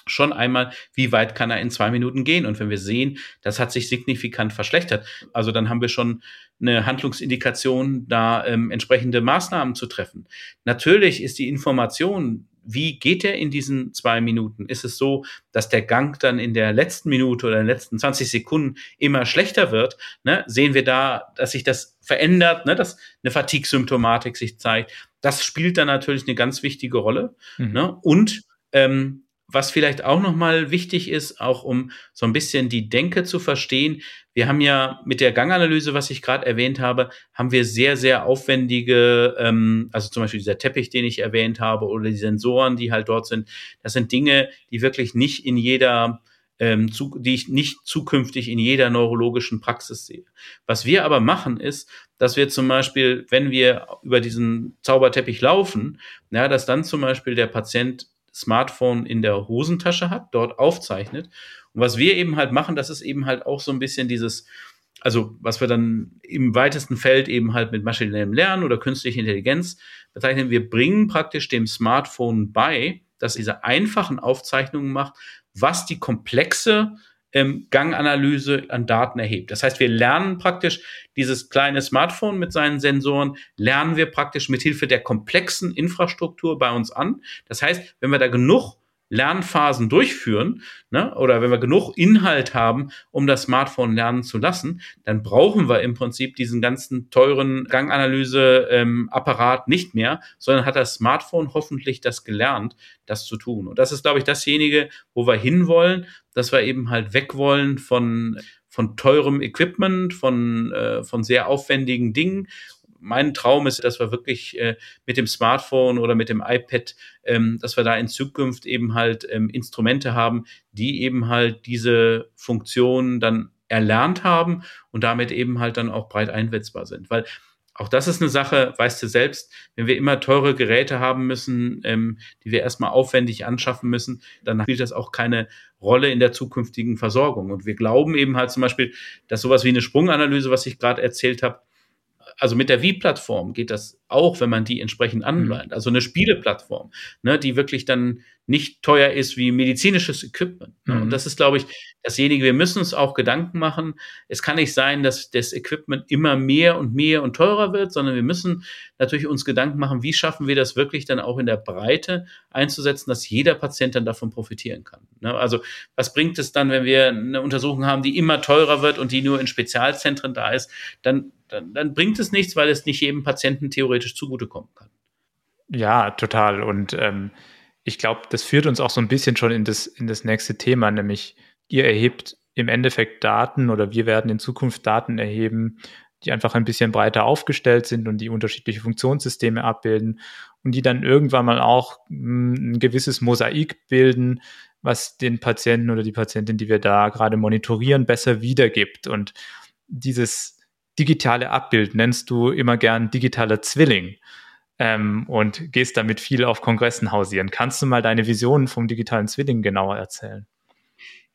schon einmal, wie weit kann er in zwei Minuten gehen. Und wenn wir sehen, das hat sich signifikant verschlechtert, also dann haben wir schon eine Handlungsindikation, da ähm, entsprechende Maßnahmen zu treffen. Natürlich ist die Information, wie geht er in diesen zwei Minuten? Ist es so, dass der Gang dann in der letzten Minute oder in den letzten 20 Sekunden immer schlechter wird? Ne? Sehen wir da, dass sich das verändert, ne? dass eine Fatigue-Symptomatik sich zeigt? Das spielt dann natürlich eine ganz wichtige Rolle. Mhm. Ne? Und ähm, was vielleicht auch nochmal wichtig ist, auch um so ein bisschen die Denke zu verstehen. Wir haben ja mit der Ganganalyse, was ich gerade erwähnt habe, haben wir sehr, sehr aufwendige, ähm, also zum Beispiel dieser Teppich, den ich erwähnt habe, oder die Sensoren, die halt dort sind. Das sind Dinge, die wirklich nicht in jeder ähm, zu, die ich nicht zukünftig in jeder neurologischen Praxis sehe. Was wir aber machen, ist, dass wir zum Beispiel, wenn wir über diesen Zauberteppich laufen, ja, dass dann zum Beispiel der Patient Smartphone in der Hosentasche hat, dort aufzeichnet. Und was wir eben halt machen, das ist eben halt auch so ein bisschen dieses, also was wir dann im weitesten Feld eben halt mit maschinellem Lernen oder künstlicher Intelligenz bezeichnen, wir bringen praktisch dem Smartphone bei, dass diese einfachen Aufzeichnungen macht, was die komplexe ähm, Ganganalyse an Daten erhebt. Das heißt, wir lernen praktisch dieses kleine Smartphone mit seinen Sensoren, lernen wir praktisch mit Hilfe der komplexen Infrastruktur bei uns an. Das heißt, wenn wir da genug Lernphasen durchführen, ne, oder wenn wir genug Inhalt haben, um das Smartphone lernen zu lassen, dann brauchen wir im Prinzip diesen ganzen teuren Ganganalyse-Apparat ähm, nicht mehr, sondern hat das Smartphone hoffentlich das gelernt, das zu tun. Und das ist, glaube ich, dasjenige, wo wir hinwollen, dass wir eben halt weg wollen von von teurem Equipment, von, äh, von sehr aufwendigen Dingen mein Traum ist, dass wir wirklich äh, mit dem Smartphone oder mit dem iPad, ähm, dass wir da in Zukunft eben halt ähm, Instrumente haben, die eben halt diese Funktionen dann erlernt haben und damit eben halt dann auch breit einsetzbar sind. Weil auch das ist eine Sache, weißt du selbst, wenn wir immer teure Geräte haben müssen, ähm, die wir erstmal aufwendig anschaffen müssen, dann spielt das auch keine Rolle in der zukünftigen Versorgung. Und wir glauben eben halt zum Beispiel, dass sowas wie eine Sprunganalyse, was ich gerade erzählt habe, also mit der Wii-Plattform geht das auch, wenn man die entsprechend mhm. anleitet. Also eine Spieleplattform, ne, die wirklich dann nicht teuer ist wie medizinisches Equipment. Ne? Mhm. Und das ist, glaube ich, dasjenige, wir müssen uns auch Gedanken machen. Es kann nicht sein, dass das Equipment immer mehr und mehr und teurer wird, sondern wir müssen natürlich uns Gedanken machen, wie schaffen wir das wirklich dann auch in der Breite einzusetzen, dass jeder Patient dann davon profitieren kann. Ne? Also was bringt es dann, wenn wir eine Untersuchung haben, die immer teurer wird und die nur in Spezialzentren da ist, dann, dann, dann bringt es nichts, weil es nicht jedem Patienten theoretisch zugutekommen kann. Ja, total. Und ähm ich glaube, das führt uns auch so ein bisschen schon in das, in das nächste Thema, nämlich ihr erhebt im Endeffekt Daten oder wir werden in Zukunft Daten erheben, die einfach ein bisschen breiter aufgestellt sind und die unterschiedliche Funktionssysteme abbilden und die dann irgendwann mal auch hm, ein gewisses Mosaik bilden, was den Patienten oder die Patientin, die wir da gerade monitorieren, besser wiedergibt. Und dieses digitale Abbild nennst du immer gern digitaler Zwilling ähm, und gehst damit viel auf Kongressen hausieren. Kannst du mal deine Visionen vom digitalen Zwilling genauer erzählen?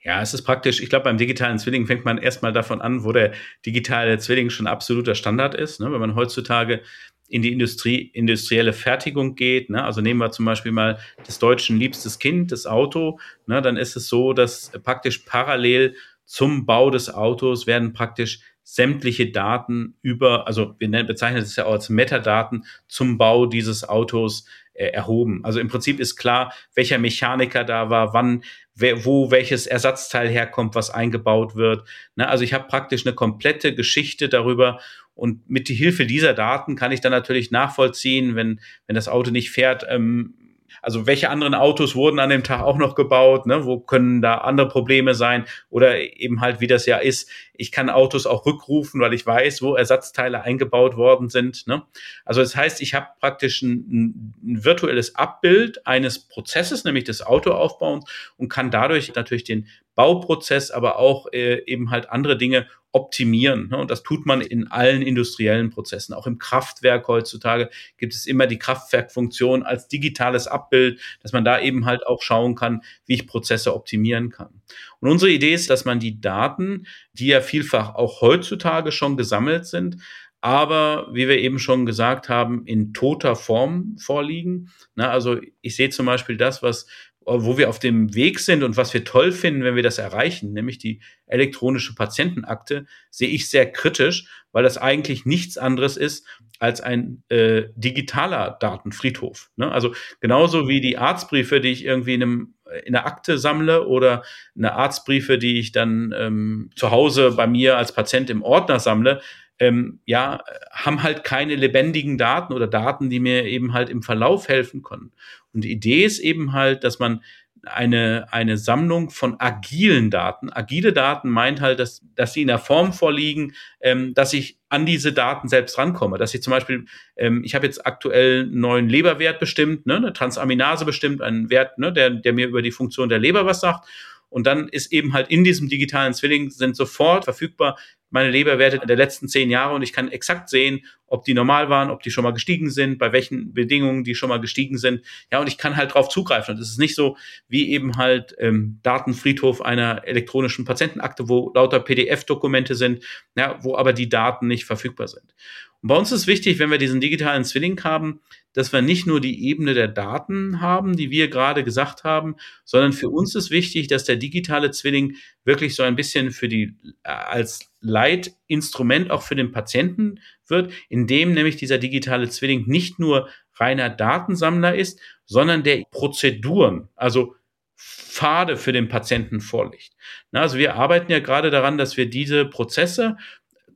Ja, es ist praktisch, ich glaube, beim digitalen Zwilling fängt man erstmal davon an, wo der digitale Zwilling schon absoluter Standard ist. Ne? Wenn man heutzutage in die Industrie, industrielle Fertigung geht, ne? also nehmen wir zum Beispiel mal das deutschen liebstes Kind, das Auto, ne? dann ist es so, dass praktisch parallel zum Bau des Autos werden praktisch sämtliche Daten über, also wir bezeichnen es ja auch als Metadaten zum Bau dieses Autos äh, erhoben. Also im Prinzip ist klar, welcher Mechaniker da war, wann, wer, wo welches Ersatzteil herkommt, was eingebaut wird. Ne? Also ich habe praktisch eine komplette Geschichte darüber und mit die Hilfe dieser Daten kann ich dann natürlich nachvollziehen, wenn, wenn das Auto nicht fährt, ähm, also welche anderen Autos wurden an dem Tag auch noch gebaut? Ne? Wo können da andere Probleme sein? Oder eben halt, wie das ja ist, ich kann Autos auch rückrufen, weil ich weiß, wo Ersatzteile eingebaut worden sind. Ne? Also das heißt, ich habe praktisch ein, ein virtuelles Abbild eines Prozesses, nämlich des Autoaufbauens und kann dadurch natürlich den Bauprozess, aber auch äh, eben halt andere Dinge optimieren. Ne? Und das tut man in allen industriellen Prozessen. Auch im Kraftwerk heutzutage gibt es immer die Kraftwerkfunktion als digitales Abbild, dass man da eben halt auch schauen kann, wie ich Prozesse optimieren kann. Und unsere Idee ist, dass man die Daten, die ja vielfach auch heutzutage schon gesammelt sind, aber wie wir eben schon gesagt haben, in toter Form vorliegen. Na, also ich sehe zum Beispiel das, was wo wir auf dem Weg sind und was wir toll finden, wenn wir das erreichen, nämlich die elektronische Patientenakte, sehe ich sehr kritisch, weil das eigentlich nichts anderes ist als ein äh, digitaler Datenfriedhof. Ne? Also genauso wie die Arztbriefe, die ich irgendwie in, einem, in einer Akte sammle oder eine Arztbriefe, die ich dann ähm, zu Hause bei mir als Patient im Ordner sammle, ähm, ja, haben halt keine lebendigen Daten oder Daten, die mir eben halt im Verlauf helfen können. Und die Idee ist eben halt, dass man eine, eine Sammlung von agilen Daten. Agile Daten meint halt, dass, dass sie in der Form vorliegen, ähm, dass ich an diese Daten selbst rankomme. Dass ich zum Beispiel, ähm, ich habe jetzt aktuell einen neuen Leberwert bestimmt, ne, eine Transaminase bestimmt, einen Wert, ne, der, der mir über die Funktion der Leber was sagt. Und dann ist eben halt in diesem digitalen Zwilling sind sofort verfügbar meine Leberwerte der letzten zehn Jahre und ich kann exakt sehen, ob die normal waren, ob die schon mal gestiegen sind, bei welchen Bedingungen die schon mal gestiegen sind. Ja, und ich kann halt drauf zugreifen. Und es ist nicht so wie eben halt ähm, Datenfriedhof einer elektronischen Patientenakte, wo lauter PDF-Dokumente sind, ja, wo aber die Daten nicht verfügbar sind. Und bei uns ist wichtig, wenn wir diesen digitalen Zwilling haben, dass wir nicht nur die Ebene der Daten haben, die wir gerade gesagt haben, sondern für uns ist wichtig, dass der digitale Zwilling wirklich so ein bisschen für die äh, als Leitinstrument auch für den Patienten wird, indem nämlich dieser digitale Zwilling nicht nur reiner Datensammler ist, sondern der Prozeduren, also Pfade für den Patienten vorlegt. also wir arbeiten ja gerade daran, dass wir diese Prozesse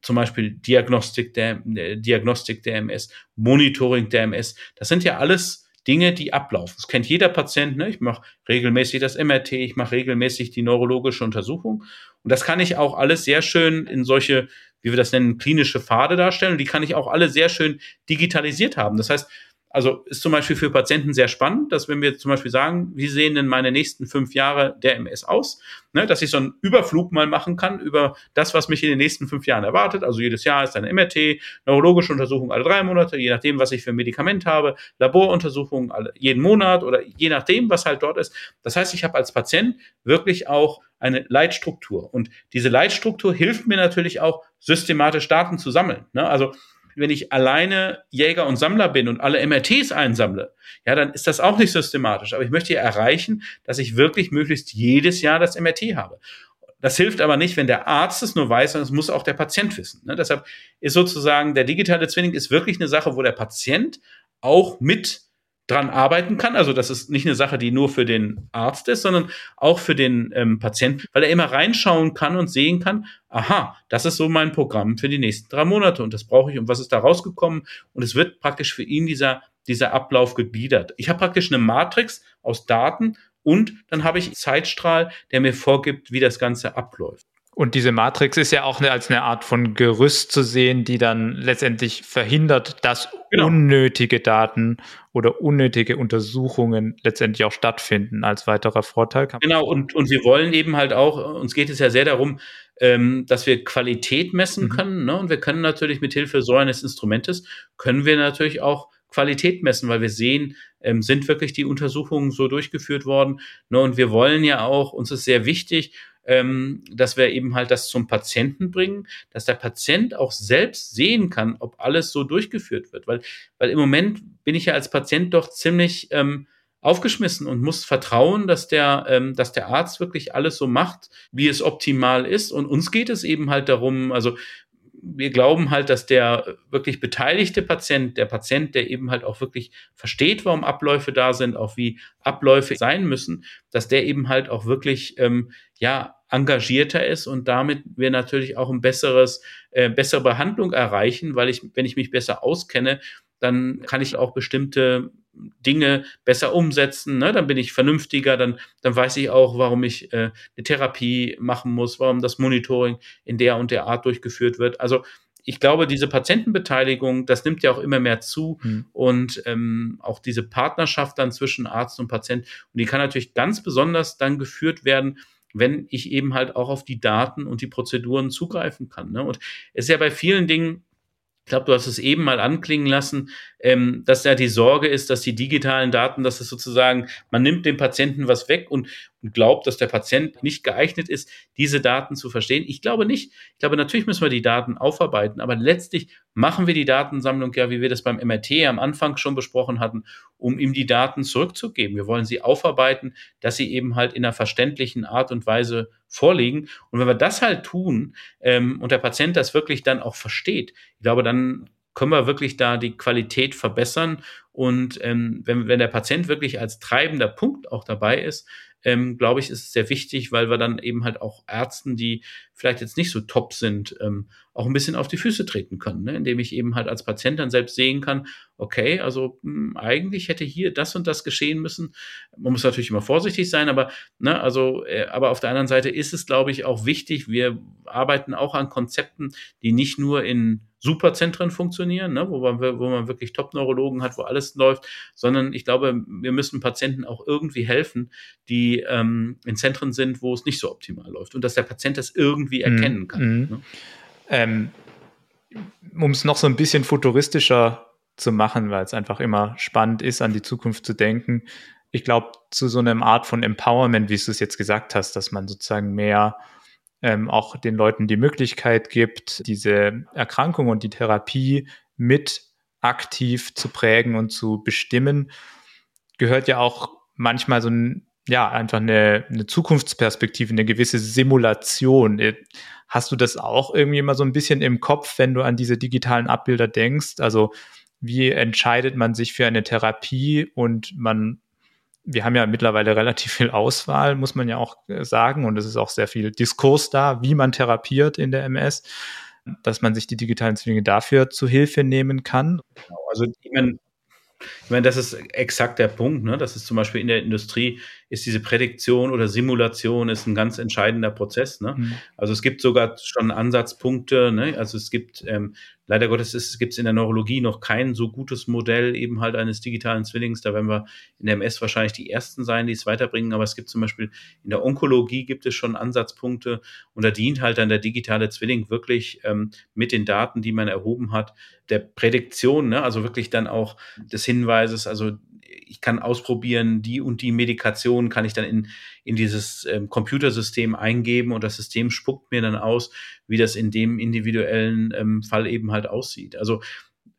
zum Beispiel Diagnostik der, äh, Diagnostik der MS, Monitoring der MS. Das sind ja alles Dinge, die ablaufen. Das kennt jeder Patient. Ne? Ich mache regelmäßig das MRT, ich mache regelmäßig die neurologische Untersuchung. Und das kann ich auch alles sehr schön in solche, wie wir das nennen, klinische Pfade darstellen. Und die kann ich auch alle sehr schön digitalisiert haben. Das heißt, also ist zum Beispiel für Patienten sehr spannend, dass wenn wir zum Beispiel sagen, wie sehen denn meine nächsten fünf Jahre der MS aus, ne, dass ich so einen Überflug mal machen kann über das, was mich in den nächsten fünf Jahren erwartet. Also jedes Jahr ist eine MRT, neurologische Untersuchung alle drei Monate, je nachdem, was ich für ein Medikament habe, Laboruntersuchungen alle, jeden Monat oder je nachdem, was halt dort ist. Das heißt, ich habe als Patient wirklich auch eine Leitstruktur. Und diese Leitstruktur hilft mir natürlich auch, systematisch Daten zu sammeln. Ne? Also wenn ich alleine Jäger und Sammler bin und alle MRTs einsammle, ja, dann ist das auch nicht systematisch. Aber ich möchte ja erreichen, dass ich wirklich möglichst jedes Jahr das MRT habe. Das hilft aber nicht, wenn der Arzt es nur weiß, sondern es muss auch der Patient wissen. Ne? Deshalb ist sozusagen der digitale Zwilling ist wirklich eine Sache, wo der Patient auch mit dran arbeiten kann. Also das ist nicht eine Sache, die nur für den Arzt ist, sondern auch für den ähm, Patienten, weil er immer reinschauen kann und sehen kann, aha, das ist so mein Programm für die nächsten drei Monate und das brauche ich und was ist da rausgekommen und es wird praktisch für ihn dieser, dieser Ablauf gegliedert. Ich habe praktisch eine Matrix aus Daten und dann habe ich Zeitstrahl, der mir vorgibt, wie das Ganze abläuft. Und diese Matrix ist ja auch eine, als eine Art von Gerüst zu sehen, die dann letztendlich verhindert, dass genau. unnötige Daten oder unnötige Untersuchungen letztendlich auch stattfinden als weiterer Vorteil. Genau, und, und wir wollen eben halt auch, uns geht es ja sehr darum, ähm, dass wir Qualität messen mhm. können. Ne? Und wir können natürlich mit Hilfe so eines Instrumentes, können wir natürlich auch Qualität messen, weil wir sehen, ähm, sind wirklich die Untersuchungen so durchgeführt worden. Ne? Und wir wollen ja auch, uns ist sehr wichtig, ähm, dass wir eben halt das zum Patienten bringen, dass der Patient auch selbst sehen kann, ob alles so durchgeführt wird. Weil, weil im Moment bin ich ja als Patient doch ziemlich ähm, aufgeschmissen und muss vertrauen, dass der, ähm, dass der Arzt wirklich alles so macht, wie es optimal ist. Und uns geht es eben halt darum, also wir glauben halt, dass der wirklich beteiligte Patient, der Patient, der eben halt auch wirklich versteht, warum Abläufe da sind, auch wie Abläufe sein müssen, dass der eben halt auch wirklich ähm, ja engagierter ist und damit wir natürlich auch ein besseres, äh, bessere Behandlung erreichen, weil ich, wenn ich mich besser auskenne, dann kann ich auch bestimmte Dinge besser umsetzen, ne? dann bin ich vernünftiger, dann, dann weiß ich auch, warum ich äh, eine Therapie machen muss, warum das Monitoring in der und der Art durchgeführt wird. Also ich glaube, diese Patientenbeteiligung, das nimmt ja auch immer mehr zu mhm. und ähm, auch diese Partnerschaft dann zwischen Arzt und Patient, und die kann natürlich ganz besonders dann geführt werden, wenn ich eben halt auch auf die Daten und die Prozeduren zugreifen kann. Ne? Und es ist ja bei vielen Dingen ich glaube, du hast es eben mal anklingen lassen, ähm, dass ja die Sorge ist, dass die digitalen Daten, dass es sozusagen, man nimmt dem Patienten was weg und, und glaubt, dass der Patient nicht geeignet ist, diese Daten zu verstehen. Ich glaube nicht. Ich glaube, natürlich müssen wir die Daten aufarbeiten, aber letztlich machen wir die Datensammlung ja, wie wir das beim MRT am Anfang schon besprochen hatten, um ihm die Daten zurückzugeben. Wir wollen sie aufarbeiten, dass sie eben halt in einer verständlichen Art und Weise vorliegen. Und wenn wir das halt tun ähm, und der Patient das wirklich dann auch versteht, ich glaube, dann können wir wirklich da die Qualität verbessern. Und ähm, wenn, wenn der Patient wirklich als treibender Punkt auch dabei ist, ähm, glaube ich, ist es sehr wichtig, weil wir dann eben halt auch Ärzten, die vielleicht jetzt nicht so top sind, ähm, auch ein bisschen auf die Füße treten können, ne? indem ich eben halt als Patient dann selbst sehen kann, okay, also mh, hm, eigentlich hätte hier das und das geschehen müssen. Man muss natürlich immer vorsichtig sein, aber ne, also, äh, aber auf der anderen Seite ist es, glaube ich, auch wichtig. Wir arbeiten auch an Konzepten, die nicht nur in Superzentren funktionieren, ne, wo, man, wo man wirklich Top-Neurologen hat, wo alles läuft, sondern ich glaube, wir müssen Patienten auch irgendwie helfen, die ähm, in Zentren sind, wo es nicht so optimal läuft und dass der Patient das irgendwie mhm. erkennen kann. Mhm. Ne? Ähm, um es noch so ein bisschen futuristischer zu machen, weil es einfach immer spannend ist, an die Zukunft zu denken. Ich glaube, zu so einer Art von Empowerment, wie du es jetzt gesagt hast, dass man sozusagen mehr ähm, auch den Leuten die Möglichkeit gibt, diese Erkrankung und die Therapie mit aktiv zu prägen und zu bestimmen, gehört ja auch manchmal so ein, ja, einfach eine, eine Zukunftsperspektive, eine gewisse Simulation. Äh, hast du das auch irgendwie mal so ein bisschen im Kopf, wenn du an diese digitalen Abbilder denkst? Also wie entscheidet man sich für eine Therapie und man wir haben ja mittlerweile relativ viel Auswahl, muss man ja auch äh, sagen. Und es ist auch sehr viel Diskurs da, wie man therapiert in der MS, dass man sich die digitalen Zwillinge dafür zu Hilfe nehmen kann. Genau, also ich meine, ich meine, das ist exakt der Punkt. Ne? Das ist zum Beispiel in der Industrie, ist diese Prädiktion oder Simulation ist ein ganz entscheidender Prozess. Ne? Mhm. Also es gibt sogar schon Ansatzpunkte. Ne? Also es gibt ähm, Leider Gottes gibt es in der Neurologie noch kein so gutes Modell eben halt eines digitalen Zwillings. Da werden wir in der MS wahrscheinlich die Ersten sein, die es weiterbringen. Aber es gibt zum Beispiel in der Onkologie gibt es schon Ansatzpunkte und da dient halt dann der digitale Zwilling wirklich ähm, mit den Daten, die man erhoben hat, der Prädiktion, ne? also wirklich dann auch des Hinweises, also ich kann ausprobieren, die und die Medikation kann ich dann in, in dieses ähm, Computersystem eingeben und das System spuckt mir dann aus, wie das in dem individuellen ähm, Fall eben halt aussieht. Also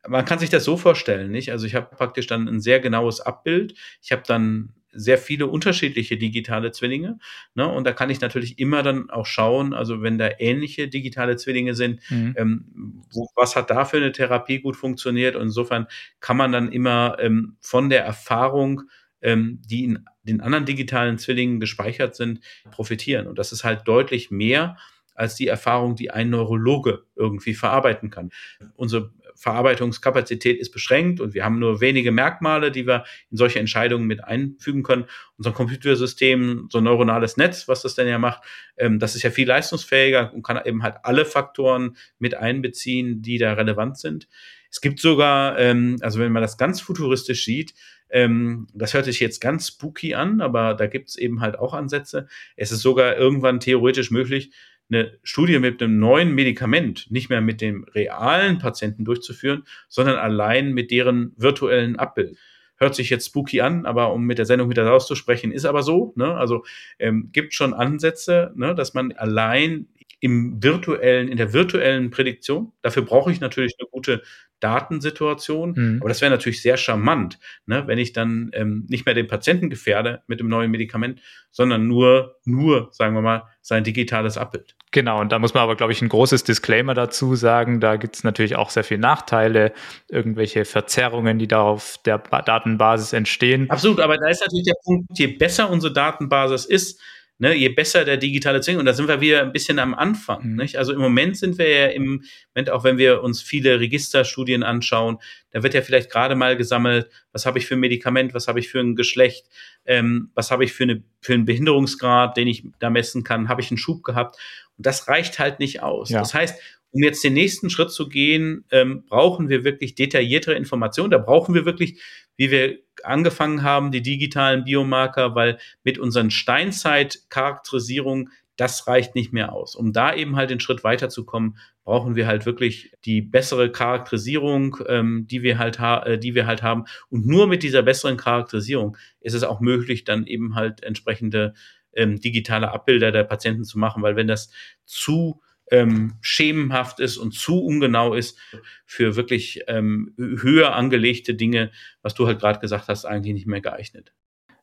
man kann sich das so vorstellen, nicht? Also ich habe praktisch dann ein sehr genaues Abbild. Ich habe dann sehr viele unterschiedliche digitale Zwillinge. Ne? Und da kann ich natürlich immer dann auch schauen, also wenn da ähnliche digitale Zwillinge sind, mhm. ähm, wo, was hat da für eine Therapie gut funktioniert? Und insofern kann man dann immer ähm, von der Erfahrung, ähm, die in den anderen digitalen Zwillingen gespeichert sind, profitieren. Und das ist halt deutlich mehr als die Erfahrung, die ein Neurologe irgendwie verarbeiten kann. Unsere Verarbeitungskapazität ist beschränkt und wir haben nur wenige Merkmale, die wir in solche Entscheidungen mit einfügen können. Unser Computersystem, so ein neuronales Netz, was das denn ja macht, ähm, das ist ja viel leistungsfähiger und kann eben halt alle Faktoren mit einbeziehen, die da relevant sind. Es gibt sogar, ähm, also wenn man das ganz futuristisch sieht, ähm, das hört sich jetzt ganz spooky an, aber da gibt es eben halt auch Ansätze. Es ist sogar irgendwann theoretisch möglich, eine Studie mit einem neuen Medikament nicht mehr mit dem realen Patienten durchzuführen, sondern allein mit deren virtuellen Abbild. Hört sich jetzt spooky an, aber um mit der Sendung wieder rauszusprechen, ist aber so. Ne? Also ähm, gibt schon Ansätze, ne, dass man allein im virtuellen, in der virtuellen Prädiktion, dafür brauche ich natürlich eine gute Datensituation. Mhm. Aber das wäre natürlich sehr charmant, ne, wenn ich dann ähm, nicht mehr den Patienten gefährde mit dem neuen Medikament, sondern nur, nur, sagen wir mal, sein digitales Abbild. Genau, und da muss man aber, glaube ich, ein großes Disclaimer dazu sagen. Da gibt es natürlich auch sehr viele Nachteile, irgendwelche Verzerrungen, die da auf der ba Datenbasis entstehen. Absolut, aber da ist natürlich der Punkt, je besser unsere Datenbasis ist, ne, je besser der digitale Zwilling, und da sind wir wieder ein bisschen am Anfang. Mhm. Nicht? Also im Moment sind wir ja im Moment, auch wenn wir uns viele Registerstudien anschauen, da wird ja vielleicht gerade mal gesammelt, was habe ich für ein Medikament, was habe ich für ein Geschlecht, ähm, was habe ich für, eine, für einen Behinderungsgrad, den ich da messen kann, habe ich einen Schub gehabt. Und das reicht halt nicht aus. Ja. Das heißt, um jetzt den nächsten Schritt zu gehen, ähm, brauchen wir wirklich detailliertere Informationen. Da brauchen wir wirklich, wie wir angefangen haben, die digitalen Biomarker, weil mit unseren Steinzeit-Charakterisierungen, das reicht nicht mehr aus. Um da eben halt den Schritt weiterzukommen, brauchen wir halt wirklich die bessere Charakterisierung, ähm, die wir halt äh, die wir halt haben. Und nur mit dieser besseren Charakterisierung ist es auch möglich, dann eben halt entsprechende ähm, digitale Abbilder der Patienten zu machen, weil wenn das zu ähm, schemenhaft ist und zu ungenau ist für wirklich ähm, höher angelegte Dinge, was du halt gerade gesagt hast, eigentlich nicht mehr geeignet.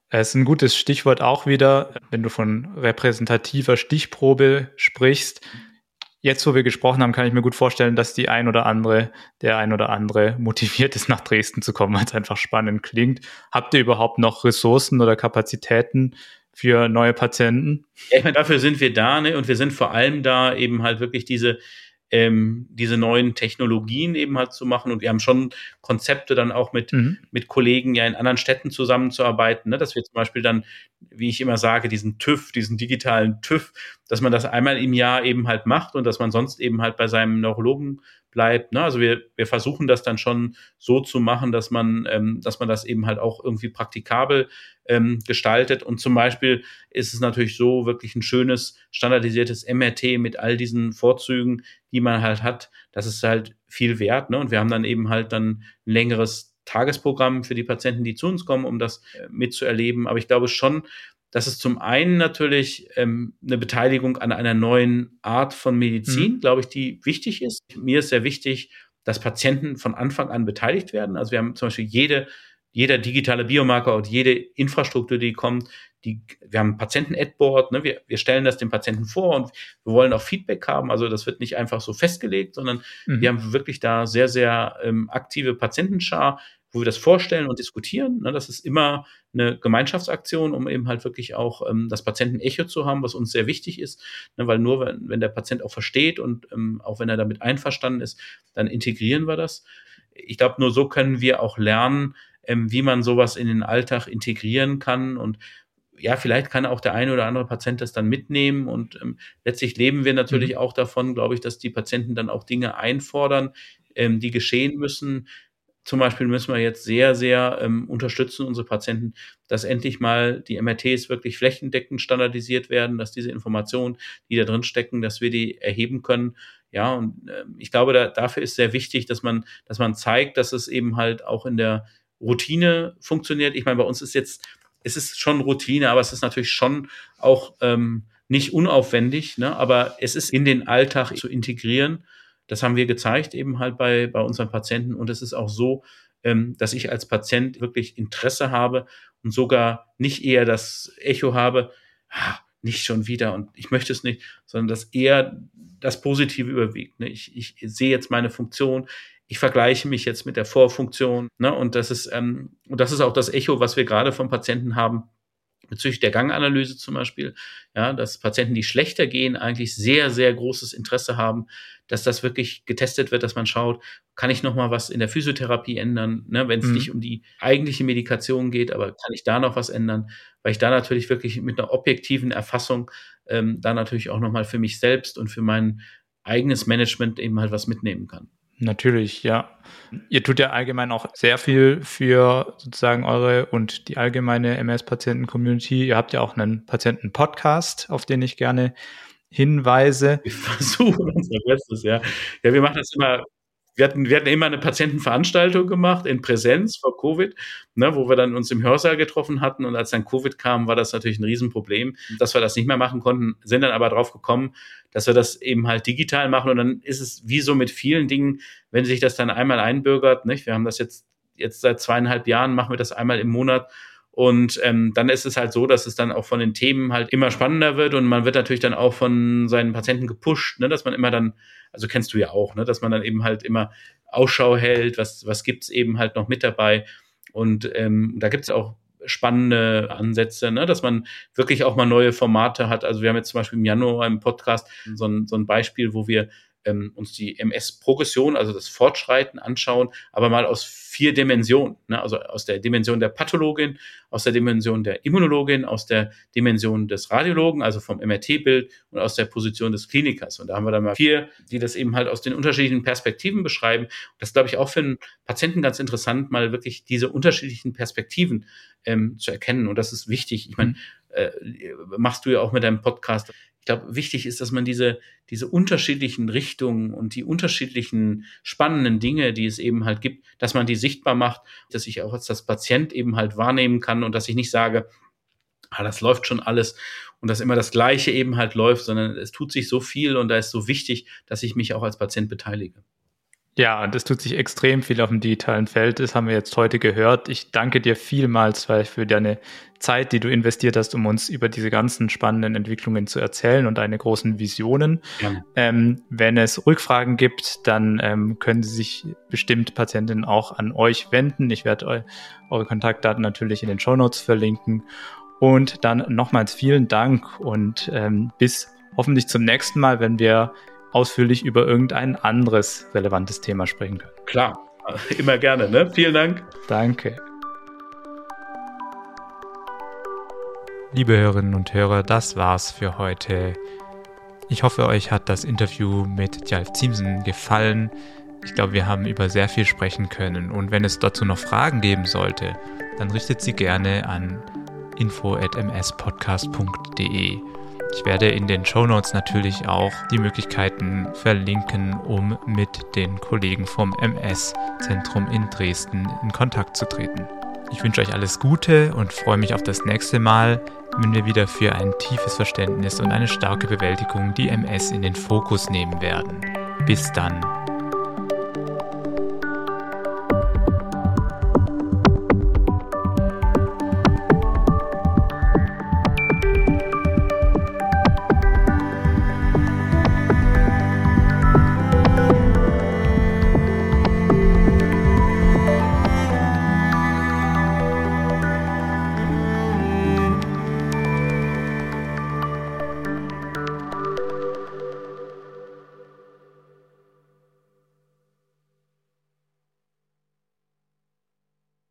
Es ist ein gutes Stichwort auch wieder, wenn du von repräsentativer Stichprobe sprichst. Jetzt, wo wir gesprochen haben, kann ich mir gut vorstellen, dass die ein oder andere, der ein oder andere motiviert ist, nach Dresden zu kommen, weil es einfach spannend klingt. Habt ihr überhaupt noch Ressourcen oder Kapazitäten für neue Patienten. Ja, ich meine, dafür sind wir da, ne? Und wir sind vor allem da, eben halt wirklich diese, ähm, diese neuen Technologien eben halt zu machen. Und wir haben schon Konzepte dann auch mit, mhm. mit Kollegen ja in anderen Städten zusammenzuarbeiten, ne? dass wir zum Beispiel dann, wie ich immer sage, diesen TÜV, diesen digitalen TÜV, dass man das einmal im Jahr eben halt macht und dass man sonst eben halt bei seinem Neurologen bleibt. Ne? Also wir, wir versuchen das dann schon so zu machen, dass man, ähm, dass man das eben halt auch irgendwie praktikabel ähm, gestaltet. Und zum Beispiel ist es natürlich so wirklich ein schönes, standardisiertes MRT mit all diesen Vorzügen, die man halt hat. Das ist halt viel wert. Ne? Und wir haben dann eben halt dann ein längeres Tagesprogramm für die Patienten, die zu uns kommen, um das äh, mitzuerleben. Aber ich glaube schon, dass es zum einen natürlich ähm, eine Beteiligung an einer neuen Art von Medizin, mhm. glaube ich, die wichtig ist. Mir ist sehr wichtig, dass Patienten von Anfang an beteiligt werden. Also wir haben zum Beispiel jede jeder digitale Biomarker und jede Infrastruktur, die kommt, die, wir haben Patienten-Adboard, ne, wir, wir stellen das dem Patienten vor und wir wollen auch Feedback haben. Also das wird nicht einfach so festgelegt, sondern mhm. wir haben wirklich da sehr, sehr ähm, aktive Patientenschar, wo wir das vorstellen und diskutieren. Ne, das ist immer eine Gemeinschaftsaktion, um eben halt wirklich auch ähm, das Patienten-Echo zu haben, was uns sehr wichtig ist, ne, weil nur wenn, wenn der Patient auch versteht und ähm, auch wenn er damit einverstanden ist, dann integrieren wir das. Ich glaube, nur so können wir auch lernen, ähm, wie man sowas in den Alltag integrieren kann und ja, vielleicht kann auch der eine oder andere Patient das dann mitnehmen und ähm, letztlich leben wir natürlich mhm. auch davon, glaube ich, dass die Patienten dann auch Dinge einfordern, ähm, die geschehen müssen. Zum Beispiel müssen wir jetzt sehr, sehr ähm, unterstützen, unsere Patienten, dass endlich mal die MRTs wirklich flächendeckend standardisiert werden, dass diese Informationen, die da drin stecken, dass wir die erheben können. Ja, und äh, ich glaube, da, dafür ist sehr wichtig, dass man, dass man zeigt, dass es eben halt auch in der Routine funktioniert. Ich meine, bei uns ist jetzt, es ist schon Routine, aber es ist natürlich schon auch ähm, nicht unaufwendig, ne? aber es ist in den Alltag zu integrieren. Das haben wir gezeigt eben halt bei, bei unseren Patienten und es ist auch so, ähm, dass ich als Patient wirklich Interesse habe und sogar nicht eher das Echo habe, ah, nicht schon wieder und ich möchte es nicht, sondern dass eher das Positive überwiegt. Ne? Ich, ich sehe jetzt meine Funktion, ich vergleiche mich jetzt mit der Vorfunktion. Ne? Und das ist, ähm, und das ist auch das Echo, was wir gerade vom Patienten haben, bezüglich der Ganganalyse zum Beispiel, ja, dass Patienten, die schlechter gehen, eigentlich sehr, sehr großes Interesse haben, dass das wirklich getestet wird, dass man schaut, kann ich noch mal was in der Physiotherapie ändern, ne, wenn es mhm. nicht um die eigentliche Medikation geht, aber kann ich da noch was ändern, weil ich da natürlich wirklich mit einer objektiven Erfassung ähm, da natürlich auch noch mal für mich selbst und für mein eigenes Management eben halt was mitnehmen kann. Natürlich, ja. Ihr tut ja allgemein auch sehr viel für sozusagen eure und die allgemeine MS-Patienten-Community. Ihr habt ja auch einen Patienten-Podcast, auf den ich gerne hinweise. Wir versuchen unser Bestes, ja. Ja, wir machen das immer wir hatten, wir hatten immer eine Patientenveranstaltung gemacht in Präsenz vor Covid, ne, wo wir dann uns im Hörsaal getroffen hatten. Und als dann Covid kam, war das natürlich ein Riesenproblem, dass wir das nicht mehr machen konnten, sind dann aber drauf gekommen, dass wir das eben halt digital machen. Und dann ist es wie so mit vielen Dingen, wenn sich das dann einmal einbürgert, nicht? Wir haben das jetzt, jetzt seit zweieinhalb Jahren, machen wir das einmal im Monat. Und ähm, dann ist es halt so, dass es dann auch von den Themen halt immer spannender wird und man wird natürlich dann auch von seinen Patienten gepusht, ne, dass man immer dann also kennst du ja auch, ne, dass man dann eben halt immer Ausschau hält, was, was gibt's eben halt noch mit dabei. Und ähm, da gibt's auch spannende Ansätze, ne, dass man wirklich auch mal neue Formate hat. Also wir haben jetzt zum Beispiel im Januar im Podcast so ein, so ein Beispiel, wo wir ähm, uns die MS-Progression, also das Fortschreiten anschauen, aber mal aus vier Dimensionen, ne? also aus der Dimension der Pathologin, aus der Dimension der Immunologin, aus der Dimension des Radiologen, also vom MRT-Bild und aus der Position des Klinikers. Und da haben wir dann mal vier, die das eben halt aus den unterschiedlichen Perspektiven beschreiben. Und das glaube ich auch für einen Patienten ganz interessant, mal wirklich diese unterschiedlichen Perspektiven ähm, zu erkennen. Und das ist wichtig. Ich meine, mhm. äh, machst du ja auch mit deinem Podcast ich glaube, wichtig ist, dass man diese, diese unterschiedlichen Richtungen und die unterschiedlichen spannenden Dinge, die es eben halt gibt, dass man die sichtbar macht, dass ich auch als das Patient eben halt wahrnehmen kann und dass ich nicht sage, ah, das läuft schon alles und dass immer das Gleiche eben halt läuft, sondern es tut sich so viel und da ist so wichtig, dass ich mich auch als Patient beteilige. Ja, das tut sich extrem viel auf dem digitalen Feld. Das haben wir jetzt heute gehört. Ich danke dir vielmals für deine Zeit, die du investiert hast, um uns über diese ganzen spannenden Entwicklungen zu erzählen und deine großen Visionen. Ja. Ähm, wenn es Rückfragen gibt, dann ähm, können Sie sich bestimmt Patientinnen auch an euch wenden. Ich werde eu eure Kontaktdaten natürlich in den Show Notes verlinken. Und dann nochmals vielen Dank und ähm, bis hoffentlich zum nächsten Mal, wenn wir ausführlich über irgendein anderes relevantes Thema sprechen können. Klar, immer gerne. Ne? Vielen Dank. Danke. Liebe Hörerinnen und Hörer, das war's für heute. Ich hoffe, euch hat das Interview mit Jalf Ziemsen gefallen. Ich glaube, wir haben über sehr viel sprechen können und wenn es dazu noch Fragen geben sollte, dann richtet sie gerne an info@mspodcast.de. Ich werde in den Show Notes natürlich auch die Möglichkeiten verlinken, um mit den Kollegen vom MS-Zentrum in Dresden in Kontakt zu treten. Ich wünsche euch alles Gute und freue mich auf das nächste Mal, wenn wir wieder für ein tiefes Verständnis und eine starke Bewältigung die MS in den Fokus nehmen werden. Bis dann.